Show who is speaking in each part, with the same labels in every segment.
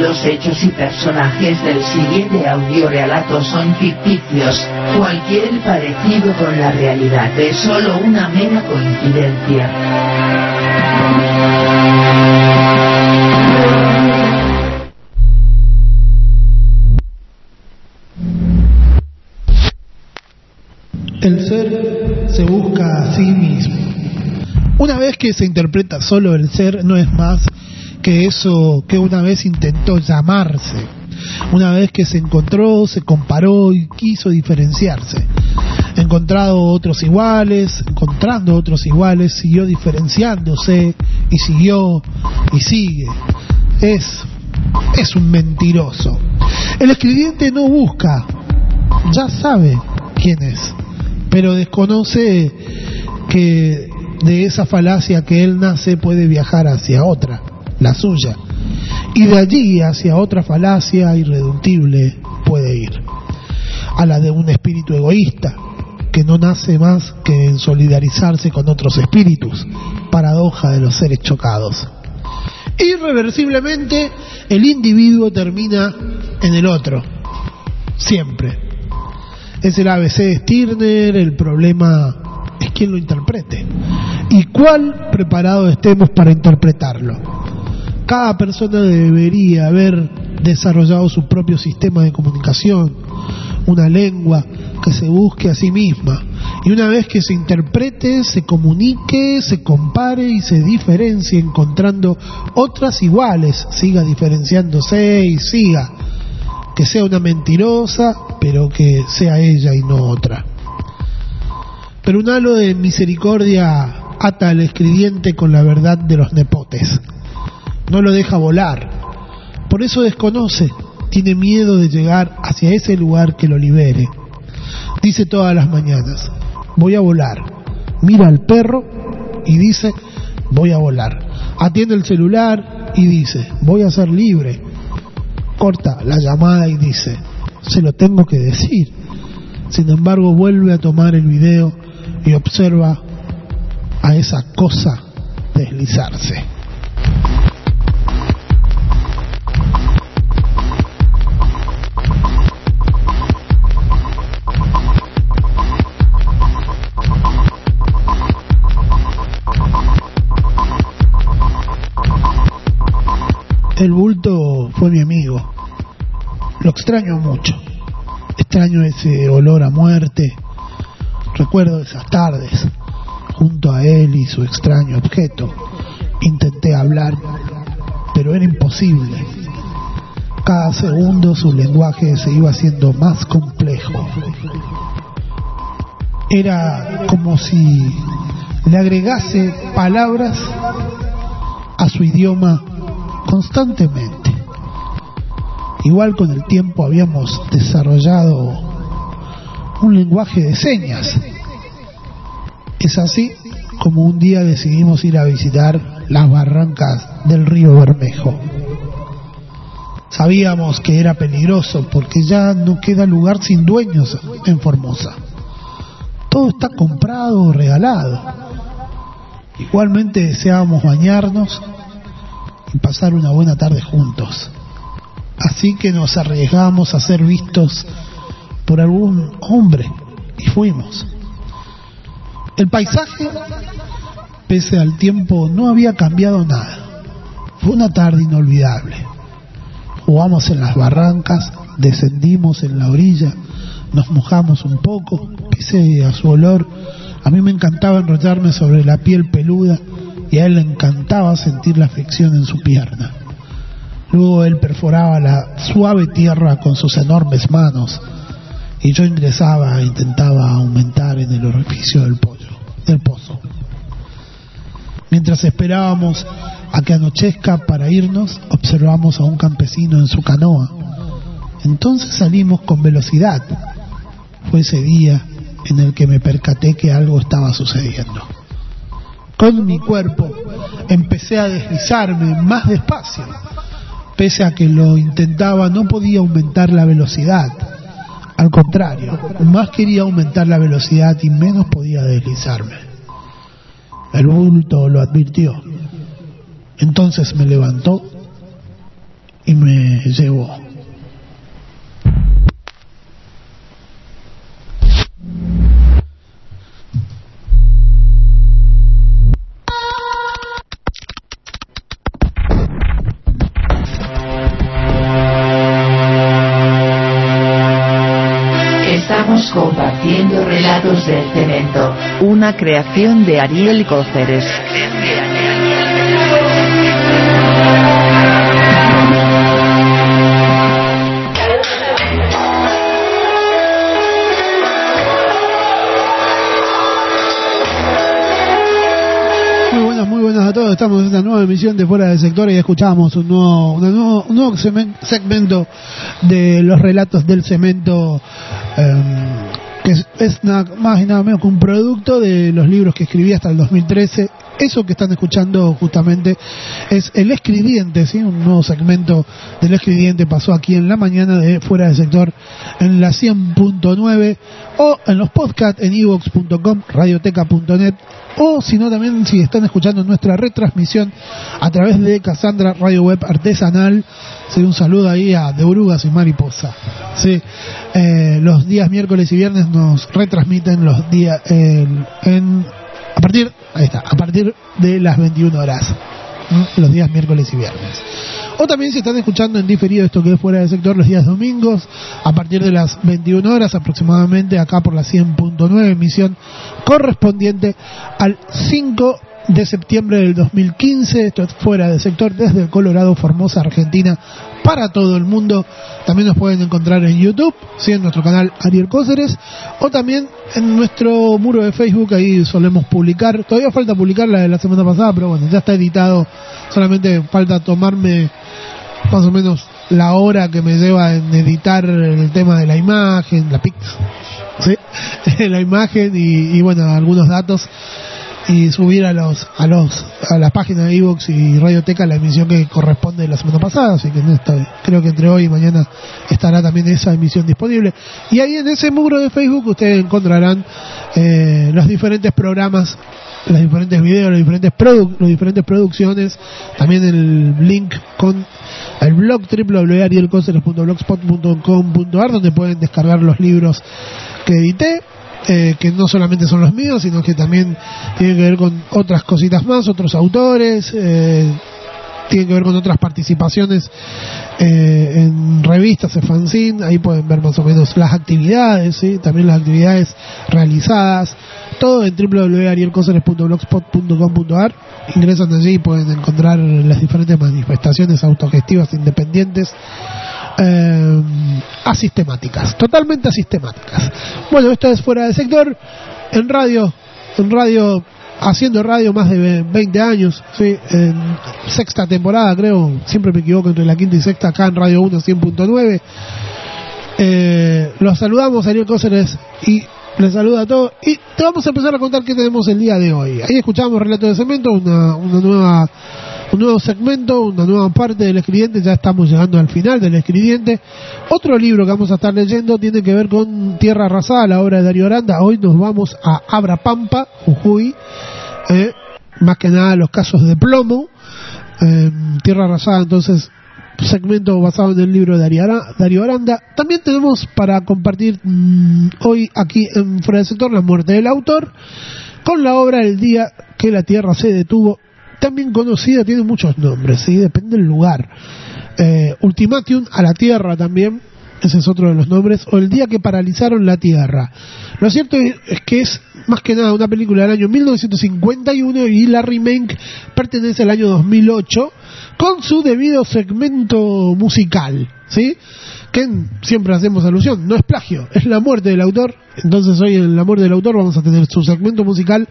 Speaker 1: Los hechos y personajes del siguiente audiorelato son ficticios. Cualquier parecido con la realidad es solo una mera coincidencia.
Speaker 2: El ser se busca a sí mismo. Una vez que se interpreta solo el ser, no es más que eso que una vez intentó llamarse. Una vez que se encontró, se comparó y quiso diferenciarse. Encontrado otros iguales, encontrando otros iguales, siguió diferenciándose y siguió y sigue. Es, es un mentiroso. El escribiente no busca, ya sabe quién es, pero desconoce que de esa falacia que él nace puede viajar hacia otra, la suya, y de allí hacia otra falacia irreductible puede ir, a la de un espíritu egoísta, que no nace más que en solidarizarse con otros espíritus, paradoja de los seres chocados. Irreversiblemente, el individuo termina en el otro, siempre. Es el ABC de Stirner, el problema es quién lo interprete y cuál preparado estemos para interpretarlo. Cada persona debería haber desarrollado su propio sistema de comunicación, una lengua que se busque a sí misma y una vez que se interprete, se comunique, se compare y se diferencie encontrando otras iguales, siga diferenciándose y siga que sea una mentirosa, pero que sea ella y no otra. Pero un halo de misericordia ata al escribiente con la verdad de los nepotes. No lo deja volar. Por eso desconoce, tiene miedo de llegar hacia ese lugar que lo libere. Dice todas las mañanas, voy a volar. Mira al perro y dice, voy a volar. Atiende el celular y dice, voy a ser libre. Corta la llamada y dice, se lo tengo que decir. Sin embargo, vuelve a tomar el video y observa a esa cosa deslizarse. El bulto fue mi amigo. Lo extraño mucho. Extraño ese olor a muerte. Recuerdo esas tardes junto a él y su extraño objeto. Intenté hablar, pero era imposible. Cada segundo su lenguaje se iba haciendo más complejo. Era como si le agregase palabras a su idioma constantemente. Igual con el tiempo habíamos desarrollado un lenguaje de señas. Es así como un día decidimos ir a visitar las barrancas del río Bermejo. Sabíamos que era peligroso porque ya no queda lugar sin dueños en Formosa. Todo está comprado o regalado. Igualmente deseábamos bañarnos y pasar una buena tarde juntos. Así que nos arriesgamos a ser vistos por algún hombre y fuimos. El paisaje, pese al tiempo, no había cambiado nada. Fue una tarde inolvidable. Jugamos en las barrancas, descendimos en la orilla, nos mojamos un poco, pese a su olor. A mí me encantaba enrollarme sobre la piel peluda y a él le encantaba sentir la fricción en su pierna. Luego él perforaba la suave tierra con sus enormes manos y yo ingresaba e intentaba aumentar en el orificio del pollo, del pozo. Mientras esperábamos a que anochezca para irnos, observamos a un campesino en su canoa. Entonces salimos con velocidad. Fue ese día en el que me percaté que algo estaba sucediendo. Con mi cuerpo empecé a deslizarme más despacio. Pese a que lo intentaba, no podía aumentar la velocidad. Al contrario, más quería aumentar la velocidad y menos podía deslizarme. El bulto lo advirtió. Entonces me levantó y me llevó.
Speaker 1: Compartiendo relatos del cemento.
Speaker 3: Una creación de Ariel Cóceres.
Speaker 2: Muy buenas, muy buenas a todos. Estamos en esta nueva emisión de Fuera del Sector y escuchamos un nuevo, una nuevo, un nuevo segmento de los relatos del cemento, que es, es nada más y nada menos que un producto de los libros que escribí hasta el 2013. Eso que están escuchando justamente es El Escribiente, ¿sí? un nuevo segmento del Escribiente pasó aquí en la mañana de Fuera del Sector en la 100.9 o en los podcasts en evox.com, radioteca.net o si no también si están escuchando nuestra retransmisión a través de Cassandra Radio Web Artesanal sí, un saludo ahí a De Orugas y Mariposa sí, eh, los días miércoles y viernes nos retransmiten los días eh, en a partir ahí está a partir de las 21 horas. Los días miércoles y viernes. O también si están escuchando en diferido esto que es fuera del sector los días domingos a partir de las 21 horas aproximadamente acá por la 100.9 emisión correspondiente al 5 de septiembre del 2015 esto es fuera del sector desde Colorado Formosa Argentina para todo el mundo también nos pueden encontrar en YouTube ¿sí? en nuestro canal Ariel Cóceres o también en nuestro muro de Facebook ahí solemos publicar todavía falta publicar la de la semana pasada pero bueno ya está editado solamente falta tomarme más o menos la hora que me lleva en editar el tema de la imagen, la ¿sí? la imagen y, y, bueno, algunos datos y subir a los a los a las páginas de Evox y Radioteca la emisión que corresponde de la semana pasada, así que creo que entre hoy y mañana estará también esa emisión disponible. Y ahí en ese muro de Facebook ustedes encontrarán eh, los diferentes programas los diferentes videos, las diferentes, produ las diferentes producciones, también el link con el blog www.arielcoceres.blogspot.com.ar donde pueden descargar los libros que edité, eh, que no solamente son los míos, sino que también tienen que ver con otras cositas más, otros autores, eh, tienen que ver con otras participaciones eh, en revistas, en fanzine, ahí pueden ver más o menos las actividades, ¿sí? también las actividades realizadas, todo en www.arielcoceres.blogspot.com.ar ingresan allí y pueden encontrar las diferentes manifestaciones autogestivas independientes eh, asistemáticas, totalmente asistemáticas. Bueno, esto es fuera del sector, en radio, en radio, haciendo radio más de 20 años, ¿sí? en sexta temporada creo, siempre me equivoco entre la quinta y sexta, acá en Radio 1 100.9. Eh, los saludamos, Ariel Cóceres, y les saluda a todos. Y te vamos a empezar a contar qué tenemos el día de hoy. Ahí escuchamos Relato de Cemento, una, una nueva un nuevo segmento, una nueva parte del escribiente, ya estamos llegando al final del escribiente. Otro libro que vamos a estar leyendo tiene que ver con Tierra Arrasada, la obra de Darío Aranda. Hoy nos vamos a Abrapampa, Jujuy, eh, más que nada los casos de plomo. Eh, Tierra Arrasada, entonces, segmento basado en el libro de Darío Aranda. También tenemos para compartir mm, hoy aquí en Fuera del Sector la muerte del autor, con la obra El día que la Tierra se detuvo, también conocida, tiene muchos nombres, ¿sí? depende del lugar. Eh, Ultimatium a la Tierra también, ese es otro de los nombres, o El día que paralizaron la Tierra. Lo cierto es es que es más que nada una película del año 1951 y la remake pertenece al año 2008 con su debido segmento musical, ¿sí? Que siempre hacemos alusión, no es plagio, es la muerte del autor. Entonces hoy en la muerte del autor vamos a tener su segmento musical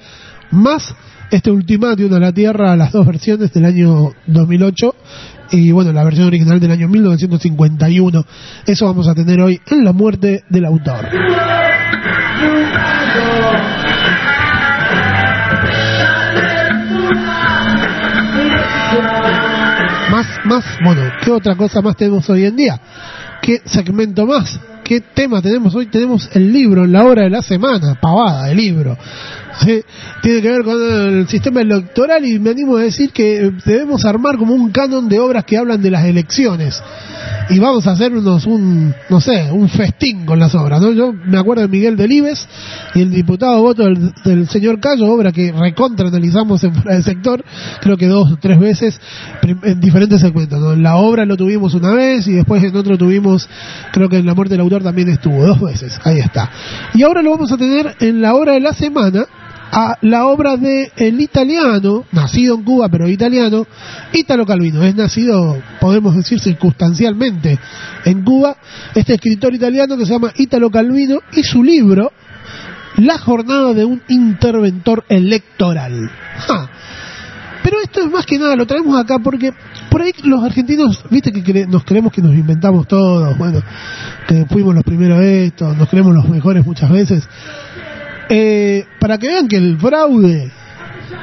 Speaker 2: más este ultimátum a la Tierra, las dos versiones del año 2008 y bueno, la versión original del año 1951. Eso vamos a tener hoy en la muerte del autor. Más, más, bueno, ¿qué otra cosa más tenemos hoy en día? ¿Qué segmento más? ¿Qué tema tenemos hoy? Tenemos el libro, la hora de la semana, pavada, el libro. ¿Sí? Tiene que ver con el sistema electoral y me animo a decir que debemos armar como un canon de obras que hablan de las elecciones. Y vamos a hacernos un, no sé, un festín con las obras. ¿no? Yo me acuerdo de Miguel Delibes y el diputado voto del, señor Cayo, obra que recontra analizamos en de sector, creo que dos o tres veces en diferentes segmentos. ¿no? La obra lo tuvimos una vez y después en otro tuvimos, creo que en la muerte del autor también estuvo, dos veces. Ahí está. Y ahora lo vamos a tener en la hora de la semana a la obra de el italiano, nacido en Cuba pero italiano, Italo Calvino. Es nacido, podemos decir circunstancialmente, en Cuba, este escritor italiano que se llama Italo Calvino y su libro, La jornada de un interventor electoral. Ja. Pero esto es más que nada, lo traemos acá porque por ahí los argentinos, viste que cre- nos creemos que nos inventamos todos, bueno, que fuimos los primeros de esto, nos creemos los mejores muchas veces. Eh, para que vean que el fraude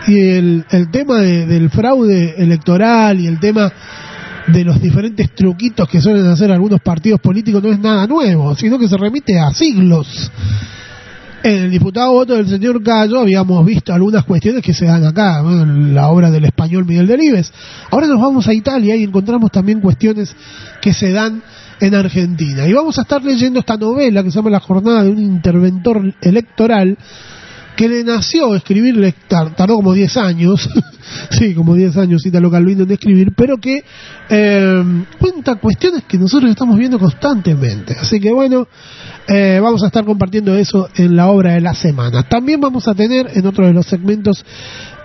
Speaker 2: y el, el tema de- del fraude electoral y el tema de los diferentes truquitos que suelen hacer algunos partidos políticos no es nada nuevo, sino que se remite a siglos. En el diputado voto del señor Gallo habíamos visto algunas cuestiones que se dan acá, en la obra del español Miguel Delibes. Ahora nos vamos a Italia y encontramos también cuestiones que se dan en Argentina. Y vamos a estar leyendo esta novela que se llama La jornada de un interventor electoral que le nació escribirle, tar- tardó como 10 años, sí, como 10 años Italo Calvino en escribir, pero que eh, cuenta cuestiones que nosotros estamos viendo constantemente. Así que bueno, eh, vamos a estar compartiendo eso en la obra de la semana. También vamos a tener en otro de los segmentos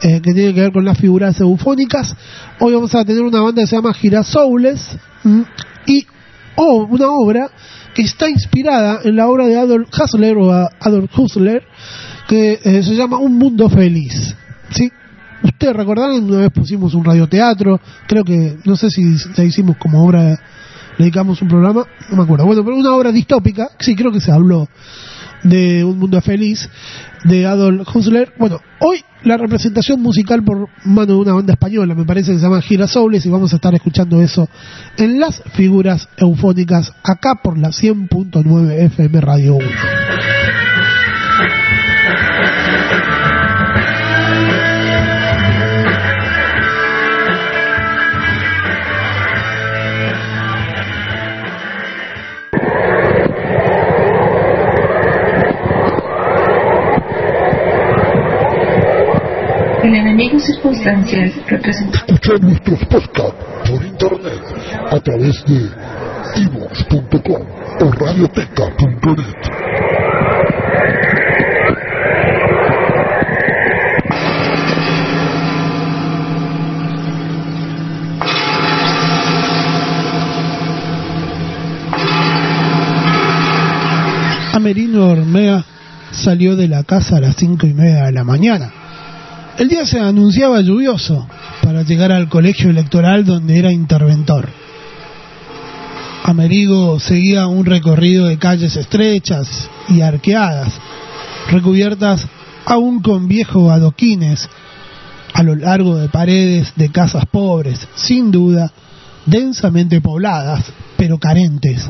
Speaker 2: eh, que tienen que ver con las figuras eufónicas, hoy vamos a tener una banda que se llama Girasoules ¿m? y o una obra que está inspirada en la obra de Adolf Huxley o Adolf Huxley que eh, se llama Un Mundo Feliz. ¿sí? Ustedes recordarán, una vez pusimos un radioteatro, creo que, no sé si la hicimos como obra, le dedicamos un programa, no me acuerdo. Bueno, pero una obra distópica, sí, creo que se habló de Un Mundo Feliz, de Adolf Huxley. Bueno, hoy la representación musical por mano de una banda española, me parece que se llama Girasoules, y vamos a estar escuchando eso en las figuras eufónicas, acá por la 100.9 FM Radio 1.
Speaker 4: El enemigo circunstancial representa
Speaker 5: Escucha nuestros podcasts por internet a través de ivox.com o radioteca.net.
Speaker 2: Amerino Ormea salió de la casa a las cinco y media de la mañana. El día se anunciaba lluvioso para llegar al colegio electoral donde era interventor. Amerigo seguía un recorrido de calles estrechas y arqueadas, recubiertas aún con viejos adoquines a lo largo de paredes de casas pobres, sin duda, densamente pobladas, pero carentes.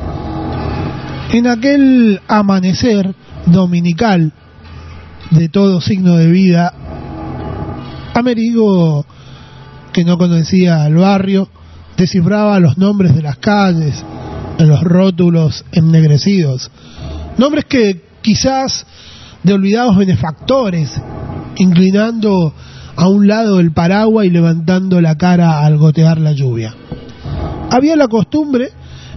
Speaker 2: En aquel amanecer dominical de todo signo de vida, Amerigo, que no conocía al barrio, descifraba los nombres de las calles, de los rótulos ennegrecidos, nombres que quizás de olvidados benefactores, inclinando a un lado el paraguas y levantando la cara al gotear la lluvia. Había la costumbre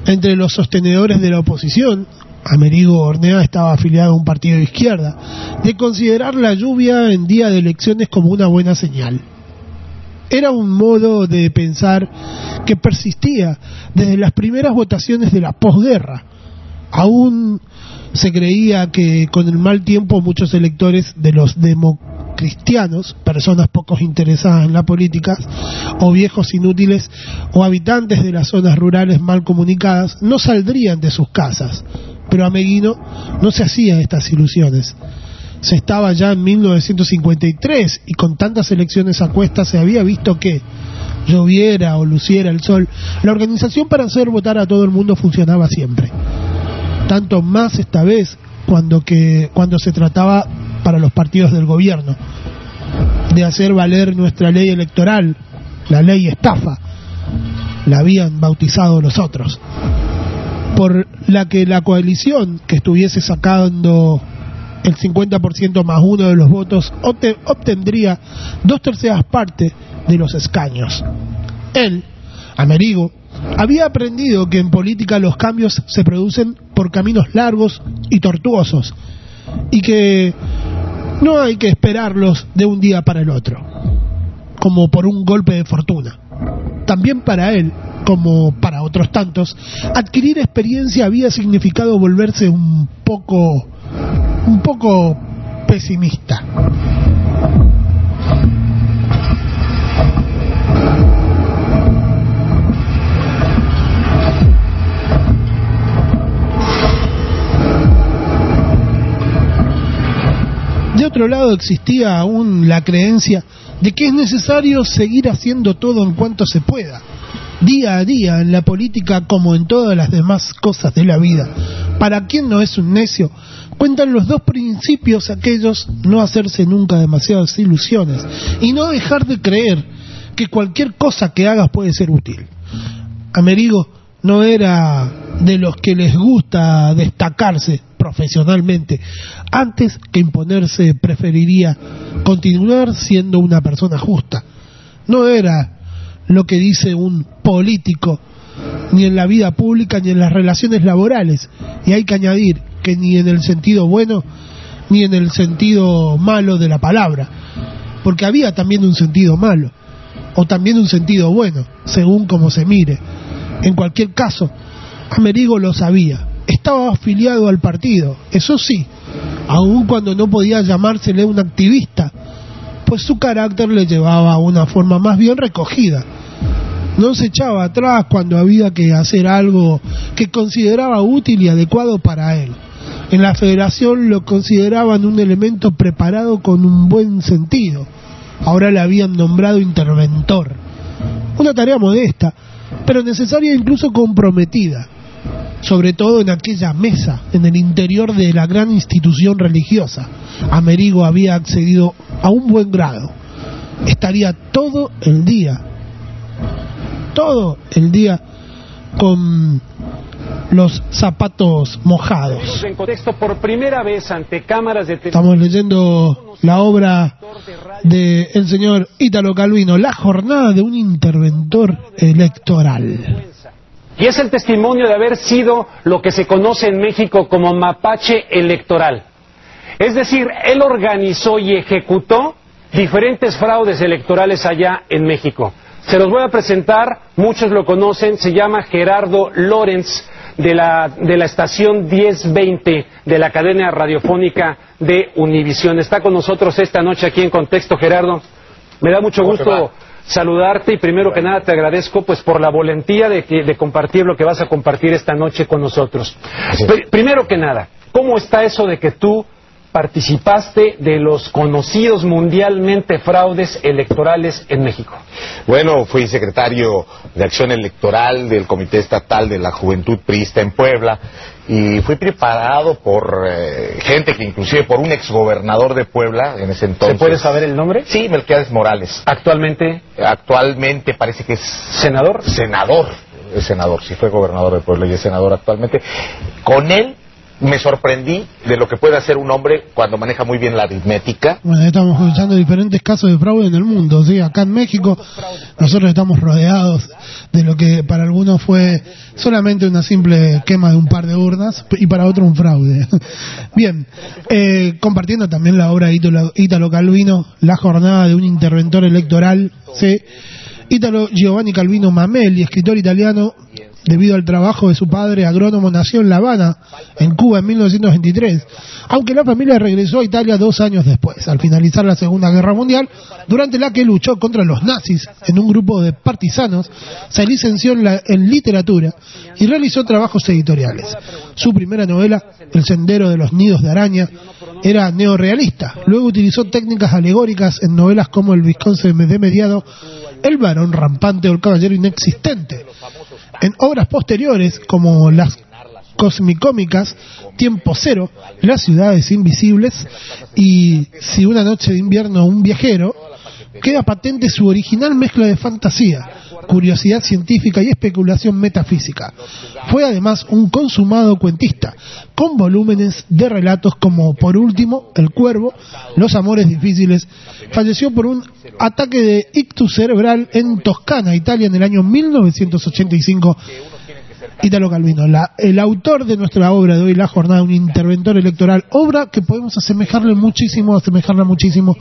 Speaker 2: entre los sostenedores de la oposición, Amerigo Ornea estaba afiliado a un partido de izquierda, de considerar la lluvia en día de elecciones como una buena señal. Era un modo de pensar que persistía desde las primeras votaciones de la posguerra. Aún se creía que con el mal tiempo muchos electores de los demo- cristianos, personas pocos interesadas en la política, o viejos inútiles, o habitantes de las zonas rurales mal comunicadas, no saldrían de sus casas. Pero Ameguino no se hacía estas ilusiones. Se estaba ya en 1953 y con tantas elecciones a cuestas se había visto que, lloviera o luciera el sol, la organización para hacer votar a todo el mundo funcionaba siempre. Tanto más esta vez cuando, que, cuando se trataba para los partidos del gobierno de hacer valer nuestra ley electoral, la ley estafa, la habían bautizado los otros, por la que la coalición que estuviese sacando el 50% más uno de los votos obte- obtendría dos terceras partes de los escaños. Él, Amerigo, había aprendido que en política los cambios se producen por caminos largos y tortuosos y que no hay que esperarlos de un día para el otro, como por un golpe de fortuna. También para él, como para otros tantos, adquirir experiencia había significado volverse un poco un poco pesimista. De otro lado existía aún la creencia de que es necesario seguir haciendo todo en cuanto se pueda, día a día en la política como en todas las demás cosas de la vida. Para quien no es un necio, cuentan los dos principios aquellos, no hacerse nunca demasiadas ilusiones y no dejar de creer que cualquier cosa que hagas puede ser útil. Amerigo no era de los que les gusta destacarse profesionalmente. Antes que imponerse, preferiría continuar siendo una persona justa. No era lo que dice un político, ni en la vida pública ni en las relaciones laborales. Y hay que añadir que ni en el sentido bueno ni en el sentido malo de la palabra, porque había también un sentido malo, o también un sentido bueno, según como se mire. En cualquier caso, Amerigo lo sabía, estaba afiliado al partido, eso sí, aun cuando no podía llamársele un activista, pues su carácter le llevaba a una forma más bien recogida. No se echaba atrás cuando había que hacer algo que consideraba útil y adecuado para él. En la federación lo consideraban un elemento preparado con un buen sentido. Ahora le habían nombrado interventor. Una tarea modesta, pero necesaria e incluso comprometida, sobre todo en aquella mesa, en el interior de la gran institución religiosa. Amerigo había accedido a un buen grado. Estaría todo el día, todo el día con los zapatos mojados.
Speaker 6: En contexto por primera vez ante cámaras de
Speaker 2: Estamos leyendo la obra del el señor Ítalo Calvino, La jornada de un interventor electoral.
Speaker 6: Y es el testimonio de haber sido lo que se conoce en México como mapache electoral. Es decir, él organizó y ejecutó diferentes fraudes electorales allá en México. Se los voy a presentar, muchos lo conocen, se llama Gerardo Lorenz de la, de la estación 1020 de la cadena radiofónica de Univisión. Está con nosotros esta noche aquí en Contexto, Gerardo. Me da mucho gusto saludarte y primero que nada te agradezco pues por la valentía de, que- de compartir lo que vas a compartir esta noche con nosotros. Pri- primero que nada, ¿cómo está eso de que tú participaste de los conocidos mundialmente fraudes electorales en México?
Speaker 7: Bueno, fui secretario de Acción Electoral del Comité Estatal de la Juventud Priista en Puebla y fui preparado por eh, gente que inclusive por un exgobernador de Puebla en ese entonces.
Speaker 6: ¿Se puede saber el nombre?
Speaker 7: Sí, Melquiades Morales.
Speaker 6: Actualmente,
Speaker 7: Actualmente parece que es
Speaker 6: senador.
Speaker 7: senador. Es senador, sí fue gobernador de Puebla y es senador actualmente. Con él me sorprendí de lo que puede hacer un hombre cuando maneja muy bien la aritmética.
Speaker 2: Bueno, estamos escuchando diferentes casos de fraude en el mundo. ¿sí? Acá en México nosotros estamos rodeados de lo que para algunos fue solamente una simple quema de un par de urnas y para otros un fraude. Bien, eh, compartiendo también la obra de Ítalo, Calvino, La jornada de un interventor electoral. ¿sí? Ítalo Giovanni Calvino Mameli, escritor italiano, Debido al trabajo de su padre agrónomo, nació en La Habana, en Cuba, en 1923, aunque la familia regresó a Italia dos años después, al finalizar la Segunda Guerra Mundial, durante la que luchó contra los nazis en un grupo de partisanos, se licenció en, la- en literatura y realizó trabajos editoriales. Su primera novela, El sendero de los nidos de araña, era neorrealista. Luego utilizó técnicas alegóricas en novelas como El Visconde de Mediado, El varón rampante o El caballero inexistente. En obras posteriores, como las cosmicómicas, Tiempo Cero, Las ciudades invisibles y Si una noche de invierno un viajero, queda patente su original mezcla de fantasía, curiosidad científica y especulación metafísica. Fue además un consumado cuentista, con volúmenes de relatos como, por último, El Cuervo, Los Amores Difíciles. Falleció por un ataque de ictus cerebral en Toscana, Italia, en el año 1985. Italo Calvino, la- el autor de nuestra obra de hoy, La Jornada, un interventor electoral, obra que podemos asemejarle muchísimo, asemejarla muchísimo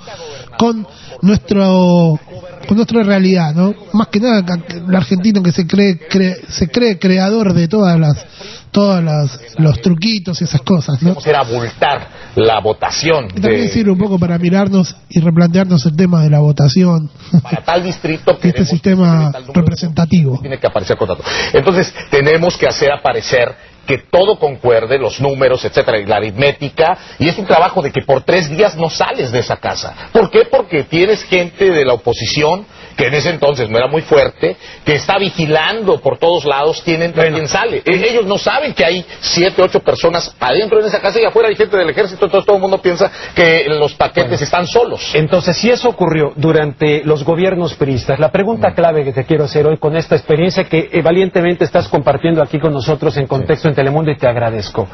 Speaker 2: con nuestro con nuestra realidad, ¿no? Más que nada el argentino que se cree, cree- se cree creador de todas las todas las los truquitos y esas cosas, ¿no?
Speaker 7: Era abultar la votación
Speaker 2: Y también
Speaker 7: de,
Speaker 2: sirve un poco para mirarnos y replantearnos el tema de la votación,
Speaker 7: para tal distrito
Speaker 2: este sistema
Speaker 7: tal número de
Speaker 2: representativo.
Speaker 7: tiene que aparecer con datos. Entonces, tenemos que hacer aparecer que todo concuerde, los números, etcétera, y la aritmética, y es un trabajo de que por tres días no sales de esa casa. ¿Por qué? Porque tienes gente de la oposición, que en ese entonces no era muy fuerte, que está vigilando por todos lados quién entra y quién sale. E- Ellos no saben que hay siete, ocho personas adentro de esa casa y afuera hay gente del ejército, entonces todo el mundo piensa que los paquetes están solos.
Speaker 6: Entonces, si eso ocurrió durante los gobiernos priistas, la pregunta clave que te quiero hacer hoy con esta experiencia que eh, valientemente estás compartiendo aquí con nosotros en Contexto en Telemundo y te agradezco.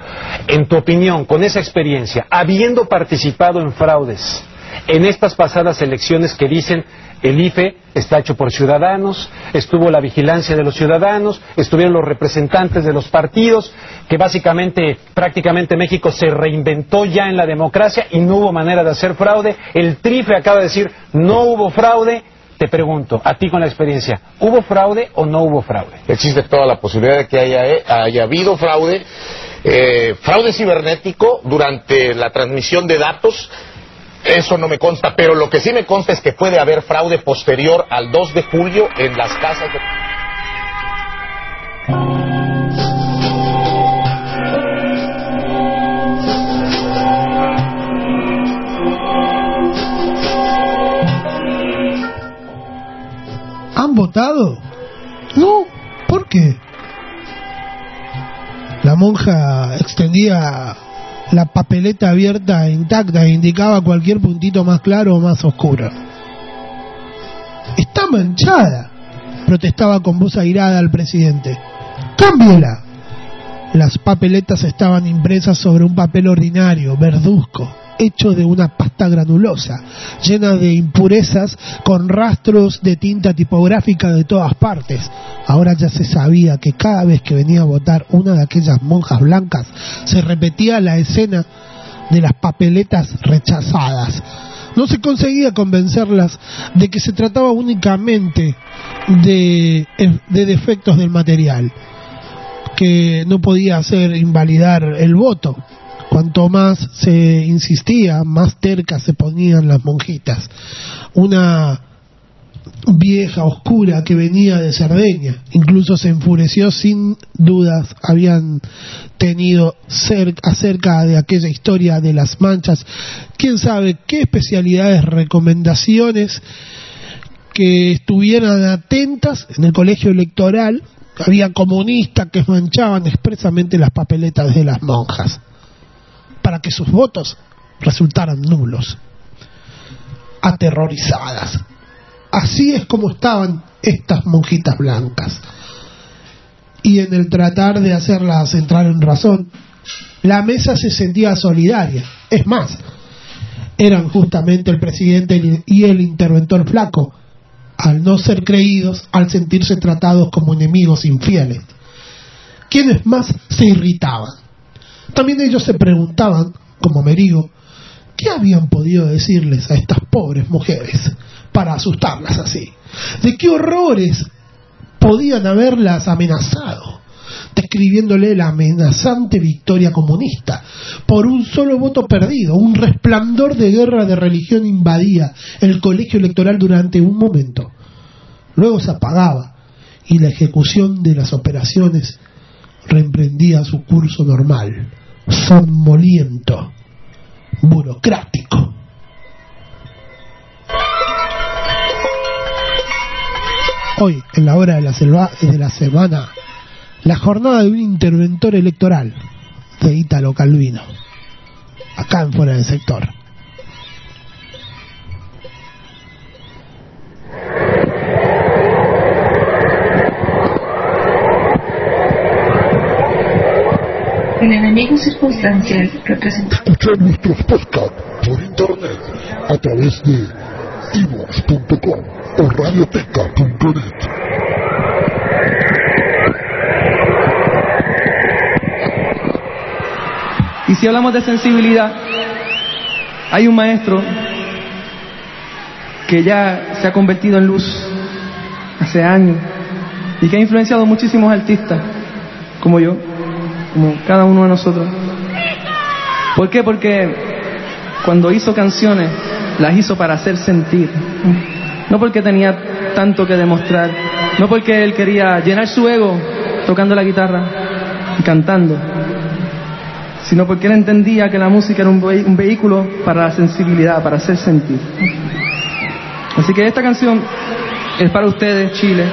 Speaker 6: En tu opinión, con esa experiencia, habiendo participado en fraudes en estas pasadas elecciones que dicen el IFE está hecho por ciudadanos, estuvo la vigilancia de los ciudadanos, estuvieron los representantes de los partidos, que básicamente prácticamente México se reinventó ya en la democracia y no hubo manera de hacer fraude. El TRIFE acaba de decir no hubo fraude. Te pregunto, a ti con la experiencia, ¿hubo fraude o no hubo fraude?
Speaker 7: existe toda la posibilidad de que haya, haya habido fraude, eh, fraude cibernético durante la transmisión de datos. Eso no me consta, pero lo que sí me consta es que puede haber fraude posterior al 2 de julio en las casas de...
Speaker 2: ¿Han votado? No, ¿por qué? La monja extendía la papeleta abierta intacta e indicaba cualquier puntito más claro o más oscuro. Está manchada, protestaba con voz airada el presidente. Cámbiela. Las papeletas estaban impresas sobre un papel ordinario, verduzco, hecho de una pasta granulosa, llena de impurezas con rastros de tinta tipográfica de todas partes. Ahora ya se sabía que cada vez que venía a votar una de aquellas monjas blancas, se repetía la escena de las papeletas rechazadas. No se conseguía convencerlas de que se trataba únicamente de, de defectos del material, que no podía hacer invalidar el voto. Cuanto más se insistía, más tercas se ponían las monjitas. Una vieja oscura que venía de Cerdeña, incluso se enfureció sin dudas, habían tenido cerca, acerca de aquella historia de las manchas, quién sabe qué especialidades, recomendaciones que estuvieran atentas en el colegio electoral, había comunistas que manchaban expresamente las papeletas de las monjas para que sus votos resultaran nulos, aterrorizadas. Así es como estaban estas monjitas blancas. Y en el tratar de hacerlas entrar en razón, la mesa se sentía solidaria. Es más, eran justamente el presidente y el interventor flaco, al no ser creídos, al sentirse tratados como enemigos infieles. Quienes más se irritaban. También ellos se preguntaban, como Merigo, ¿qué habían podido decirles a estas pobres mujeres para asustarlas así? ¿De qué horrores podían haberlas amenazado? describiéndole la amenazante victoria comunista. Por un solo voto perdido, un resplandor de guerra de religión invadía el colegio electoral durante un momento. Luego se apagaba y la ejecución de las operaciones reemprendía su curso normal, somnoliento, burocrático. Hoy, en la hora de la, de la semana, la jornada de un interventor electoral de Ítalo Calvino, acá en fuera del sector.
Speaker 4: El enemigo circunstancial representa
Speaker 5: Escucha nuestros podcasts por internet a través de ivox.com o radioteca.net.
Speaker 8: Y si hablamos de sensibilidad, hay un maestro que ya se ha convertido en luz hace años y que ha influenciado muchísimos artistas, como yo, como cada uno de nosotros. ¿Por qué? Porque cuando hizo canciones, las hizo para hacer sentir, no porque tenía tanto que demostrar, no porque él quería llenar su ego tocando la guitarra y cantando, sino porque él entendía que la música era un, un vehículo para la sensibilidad, para hacer sentir. Así que esta canción es para ustedes, Chile,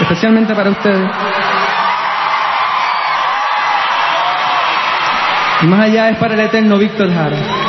Speaker 8: especialmente para ustedes. Y más allá es para el eterno Víctor Jara.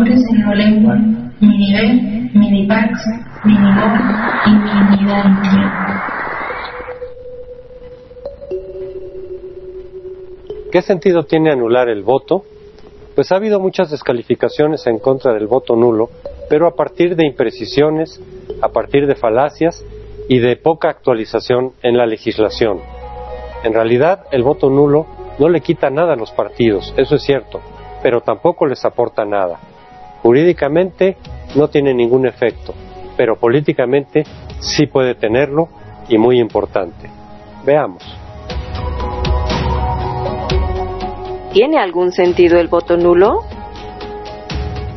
Speaker 4: Nombres en y.
Speaker 9: ¿Qué sentido tiene anular el voto? Pues ha habido muchas descalificaciones en contra del voto nulo, pero a partir de imprecisiones, a partir de falacias y de poca actualización en la legislación. En realidad, el voto nulo no le quita nada a los partidos, eso es cierto, pero tampoco les aporta nada. Jurídicamente no tiene ningún efecto, pero políticamente sí puede tenerlo y muy importante. Veamos.
Speaker 10: ¿Tiene algún sentido el voto nulo?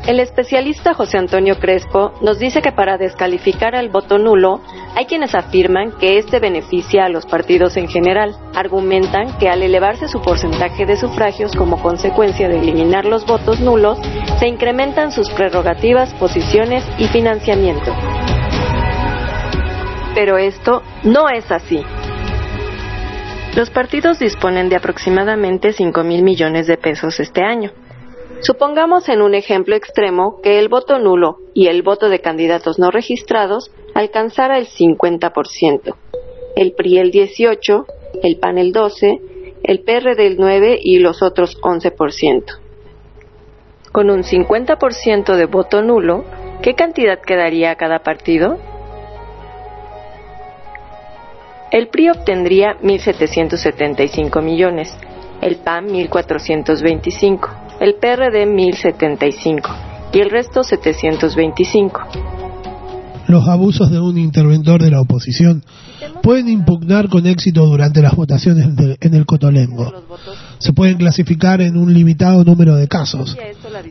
Speaker 10: El especialista José Antonio Crespo nos dice que para descalificar al voto nulo hay quienes afirman que este beneficia a los partidos en general. Argumentan que al elevarse su porcentaje de sufragios como consecuencia de eliminar los votos nulos, se incrementan sus prerrogativas, posiciones y financiamiento. Pero esto no es así. Los partidos disponen de aproximadamente 5 mil millones de pesos este año. Supongamos en un ejemplo extremo que el voto nulo y el voto de candidatos no registrados alcanzara el 50%, el PRI el 18%, el PAN el 12%, el PRD el 9% y los otros 11%. Con un 50% de voto nulo, ¿qué cantidad quedaría a cada partido? El PRI obtendría 1.775 millones, el PAN 1.425, el PRD 1.075 y el resto 725.
Speaker 2: Los abusos de un interventor de la oposición pueden impugnar con éxito durante las votaciones en el Cotolengo. Se pueden clasificar en un limitado número de casos.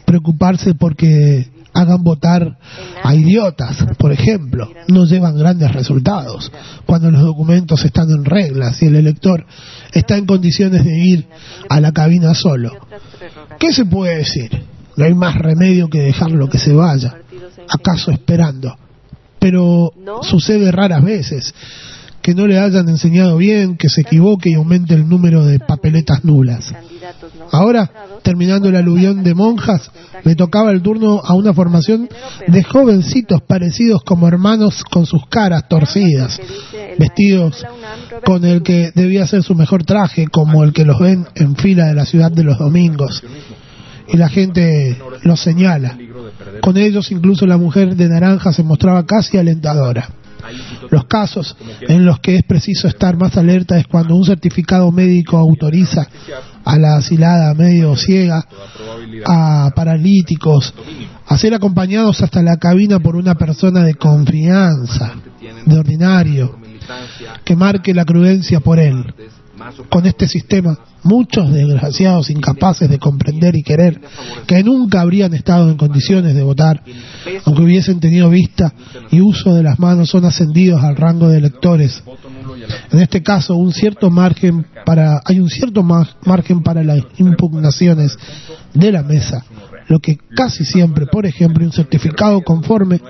Speaker 2: Preocuparse porque hagan votar a idiotas, por ejemplo, no llevan grandes resultados. Cuando los documentos están en reglas y el elector está en condiciones de ir a la cabina solo. ¿Qué se puede decir? No hay más remedio que dejarlo que se vaya, acaso esperando. Pero sucede raras veces que no le hayan enseñado bien, que se equivoque y aumente el número de papeletas nulas. Ahora, terminando el aluvión de monjas, le tocaba el turno a una formación de jovencitos parecidos como hermanos con sus caras torcidas, vestidos con el que debía ser su mejor traje, como el que los ven en fila de la ciudad de los domingos. Y la gente los señala. Con ellos incluso la mujer de naranja se mostraba casi alentadora. Los casos en los que es preciso estar más alerta es cuando un certificado médico autoriza a la asilada medio ciega, a paralíticos, a ser acompañados hasta la cabina por una persona de confianza, de ordinario, que marque la prudencia por él. Con este sistema, muchos desgraciados incapaces de comprender y querer, que nunca habrían estado en condiciones de votar, aunque hubiesen tenido vista y uso de las manos, son ascendidos al rango de electores. En este caso, un cierto margen para, hay un cierto ma- margen para las impugnaciones de la mesa, lo que casi siempre, por ejemplo, un certificado conforme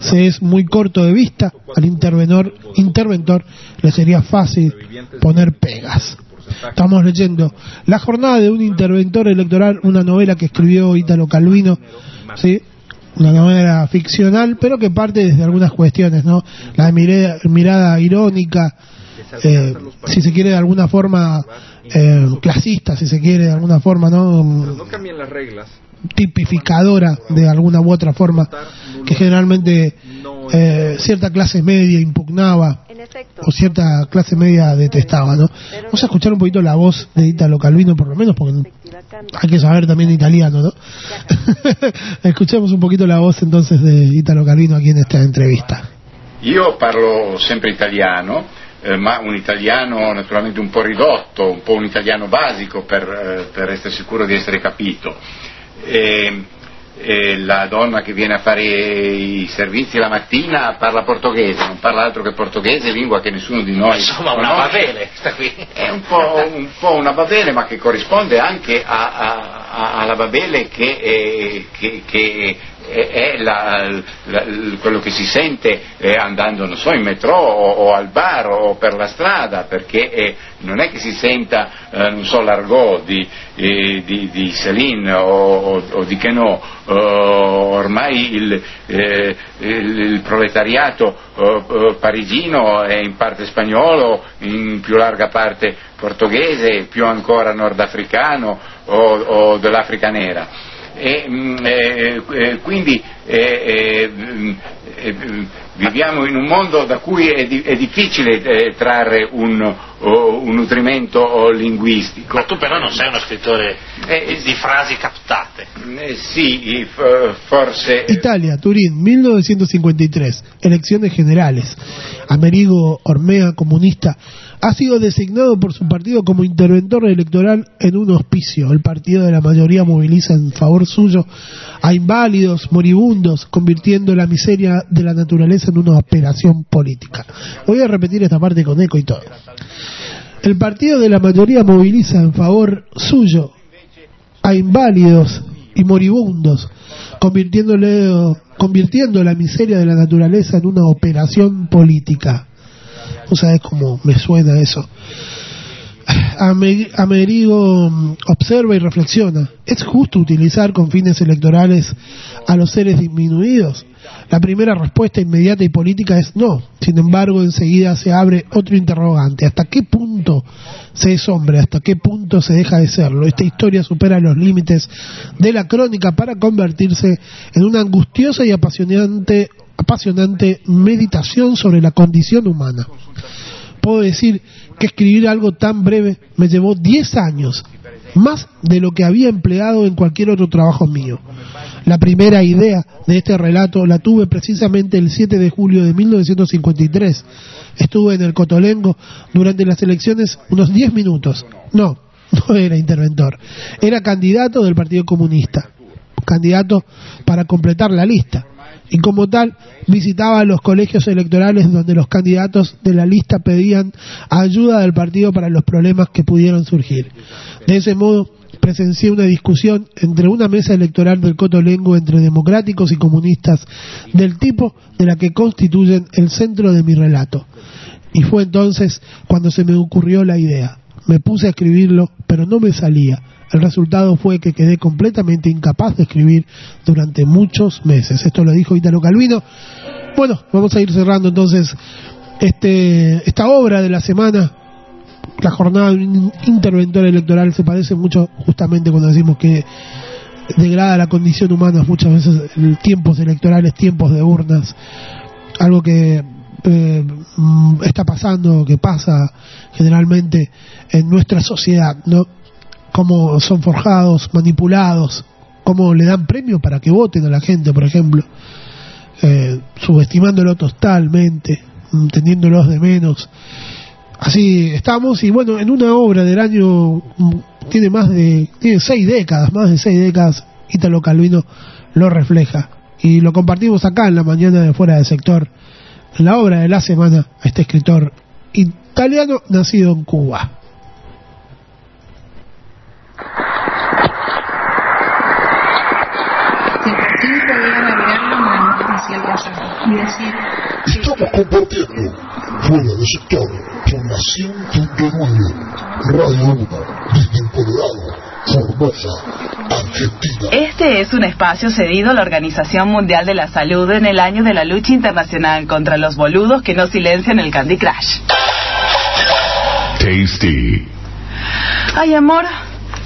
Speaker 2: se es muy corto de vista, al intervenor, interventor le sería fácil poner pegas. Estamos leyendo La jornada de un interventor electoral, una novela que escribió Ítalo Calvino, ¿sí? una novela ficcional, pero que parte desde algunas cuestiones, ¿no? La mirada, mirada irónica, eh, si se quiere de alguna forma eh, clasista, si se quiere de alguna forma, ¿no?
Speaker 11: No cambien las reglas.
Speaker 2: Tipificadora de alguna u otra forma que generalmente eh, cierta clase media impugnaba o cierta clase media detestaba, ¿no? Vamos a escuchar un poquito la voz de Italo Calvino por lo menos porque hay que saber también italiano, ¿no? Escuchemos un poquito la voz entonces de Italo Calvino aquí en esta entrevista.
Speaker 12: Io parlo sempre italiano, eh, ma un italiano naturalmente un po' ridotto, un po' un italiano basico per, eh, per essere sicuro di essere capito. E, e la donna che viene a fare i servizi la mattina parla portoghese, non parla altro che portoghese, lingua che nessuno di noi
Speaker 13: Insomma, una
Speaker 12: conosce.
Speaker 13: Babele, sta qui.
Speaker 12: È un po', un po' una Babele, ma che corrisponde anche a- a- a- alla Babele che, eh, che- che è è la- la- quello che si sente eh, andando, so, in metro o, o al bar o per la strada, perché eh, non è che si senta, eh, so, l'argot di, eh, di, di Céline o, o- o di Queneau, eh, ormai il, eh, il- il proletariato parigino è in parte spagnolo, in più larga parte portoghese, più ancora nordafricano o, o dell'Africa nera. E, eh, eh, quindi eh, eh, mm, eh, mm, viviamo in un mondo da cui è, di- è difficile eh, trarre un, o- un nutrimento linguistico.
Speaker 13: Ma tu però non sei uno scrittore di, di frasi captate.
Speaker 12: Eh, sì, eh, f- forse
Speaker 2: Italia, Turín, 1953, elecciones generales. Amerigo Ormea, comunista, ha sido designado por su partido como interventor electoral en un hospicio. El partido de la mayoría moviliza en favor suyo a inválidos, moribundos, convirtiendo la miseria de la naturaleza en una operación política. Voy a repetir esta parte con eco y todo. El partido de la mayoría moviliza en favor suyo a inválidos y moribundos, convirtiéndole, convirtiendo la miseria de la naturaleza en una operación política. ¿No sabes cómo me suena eso? Ame- Amerigo mm, observa y reflexiona. ¿Es justo utilizar con fines electorales a los seres disminuidos? La primera respuesta inmediata y política es no. Sin embargo, enseguida se abre otro interrogante. ¿Hasta qué punto se es hombre? ¿Hasta qué punto se deja de serlo? Esta historia supera los límites de la crónica para convertirse en una angustiosa y apasionante, apasionante meditación sobre la condición humana. Puedo decir que escribir algo tan breve me llevó 10 años, más de lo que había empleado en cualquier otro trabajo mío. La primera idea de este relato la tuve precisamente el 7 de julio de 1953. Estuve en el Cotolengo durante las elecciones unos 10 minutos. No, no era interventor. Era candidato del Partido Comunista. Candidato para completar la lista. Y como tal, visitaba los colegios electorales donde los candidatos de la lista pedían ayuda del partido para los problemas que pudieron surgir. De ese modo, presencié una discusión entre una mesa electoral del Cotolengo entre democráticos y comunistas del tipo de la que constituyen el centro de mi relato. Y fue entonces cuando se me ocurrió la idea. Me puse a escribirlo, pero no me salía. El resultado fue que quedé completamente incapaz de escribir durante muchos meses. Esto lo dijo Italo Calvino. Bueno, vamos a ir cerrando entonces este, esta obra de la semana. La jornada de un interventor electoral se parece mucho justamente cuando decimos que degrada la condición humana muchas veces tiempos electorales, tiempos de urnas, algo que eh, mm, está pasando, que pasa generalmente en nuestra sociedad, ¿no? Cómo son forjados, manipulados, cómo le dan premio para que voten a la gente, por ejemplo, eh, subestimándolo totalmente, teniéndolos de menos. Así estamos y bueno, en una obra del año mm, tiene más de tiene seis décadas, más de seis décadas, Italo Calvino lo refleja y lo compartimos acá en la mañana de fuera del sector, en la obra de la semana a este escritor italiano nacido en Cuba.
Speaker 4: Si el partido podía navegar la mano hacia el pasado y decir
Speaker 5: Estamos compartiendo fuera de sector por la 100.9 Radio 1 desde el Colorado, Formosa, Argentina.
Speaker 11: Este es un espacio cedido a la Organización Mundial de la Salud en el año de la lucha internacional contra los boludos que no silencian el Candy Crush.
Speaker 14: Tasty.
Speaker 11: Ay, amor,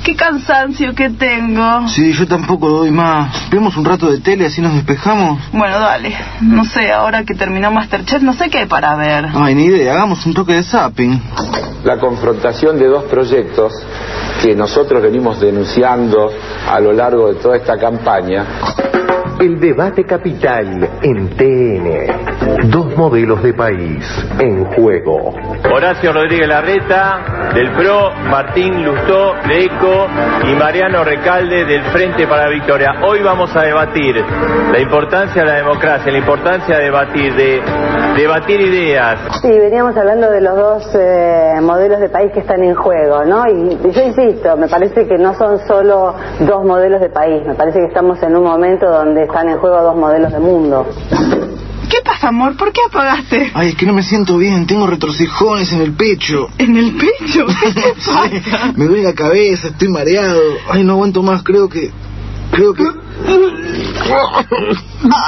Speaker 11: qué cansancio que tengo.
Speaker 15: Sí, yo tampoco doy más. Vemos un rato de tele, así nos despejamos.
Speaker 11: Bueno, dale. No sé, ahora que terminó Masterchef, no sé qué hay para ver.
Speaker 15: Ay, ni idea, hagamos un toque de zapping.
Speaker 16: la confrontación de dos proyectos que nosotros venimos denunciando a lo largo de toda esta campaña.
Speaker 17: El debate capital en TN. Dos modelos de país en juego.
Speaker 18: Horacio Rodríguez Larreta, del PRO, Martín Lustó, de ECO y Mariano Recalde, del Frente para la Victoria. Hoy vamos a debatir la importancia de la democracia, la importancia de debatir, de debatir ideas.
Speaker 19: Sí, veníamos hablando de los dos eh, modelos de país que están en juego, ¿no? Y, y yo insisto, me parece que no son solo dos modelos de país, me parece que estamos en un momento donde están en juego dos modelos de mundo.
Speaker 11: ¿Qué pasa, amor? ¿Por qué apagaste?
Speaker 15: Ay, es que no me siento bien, tengo retrocijones en el pecho.
Speaker 11: ¿En el pecho? ¿Qué te pasa?
Speaker 15: Me duele la cabeza, estoy mareado. Ay, no aguanto más, creo que... Creo que...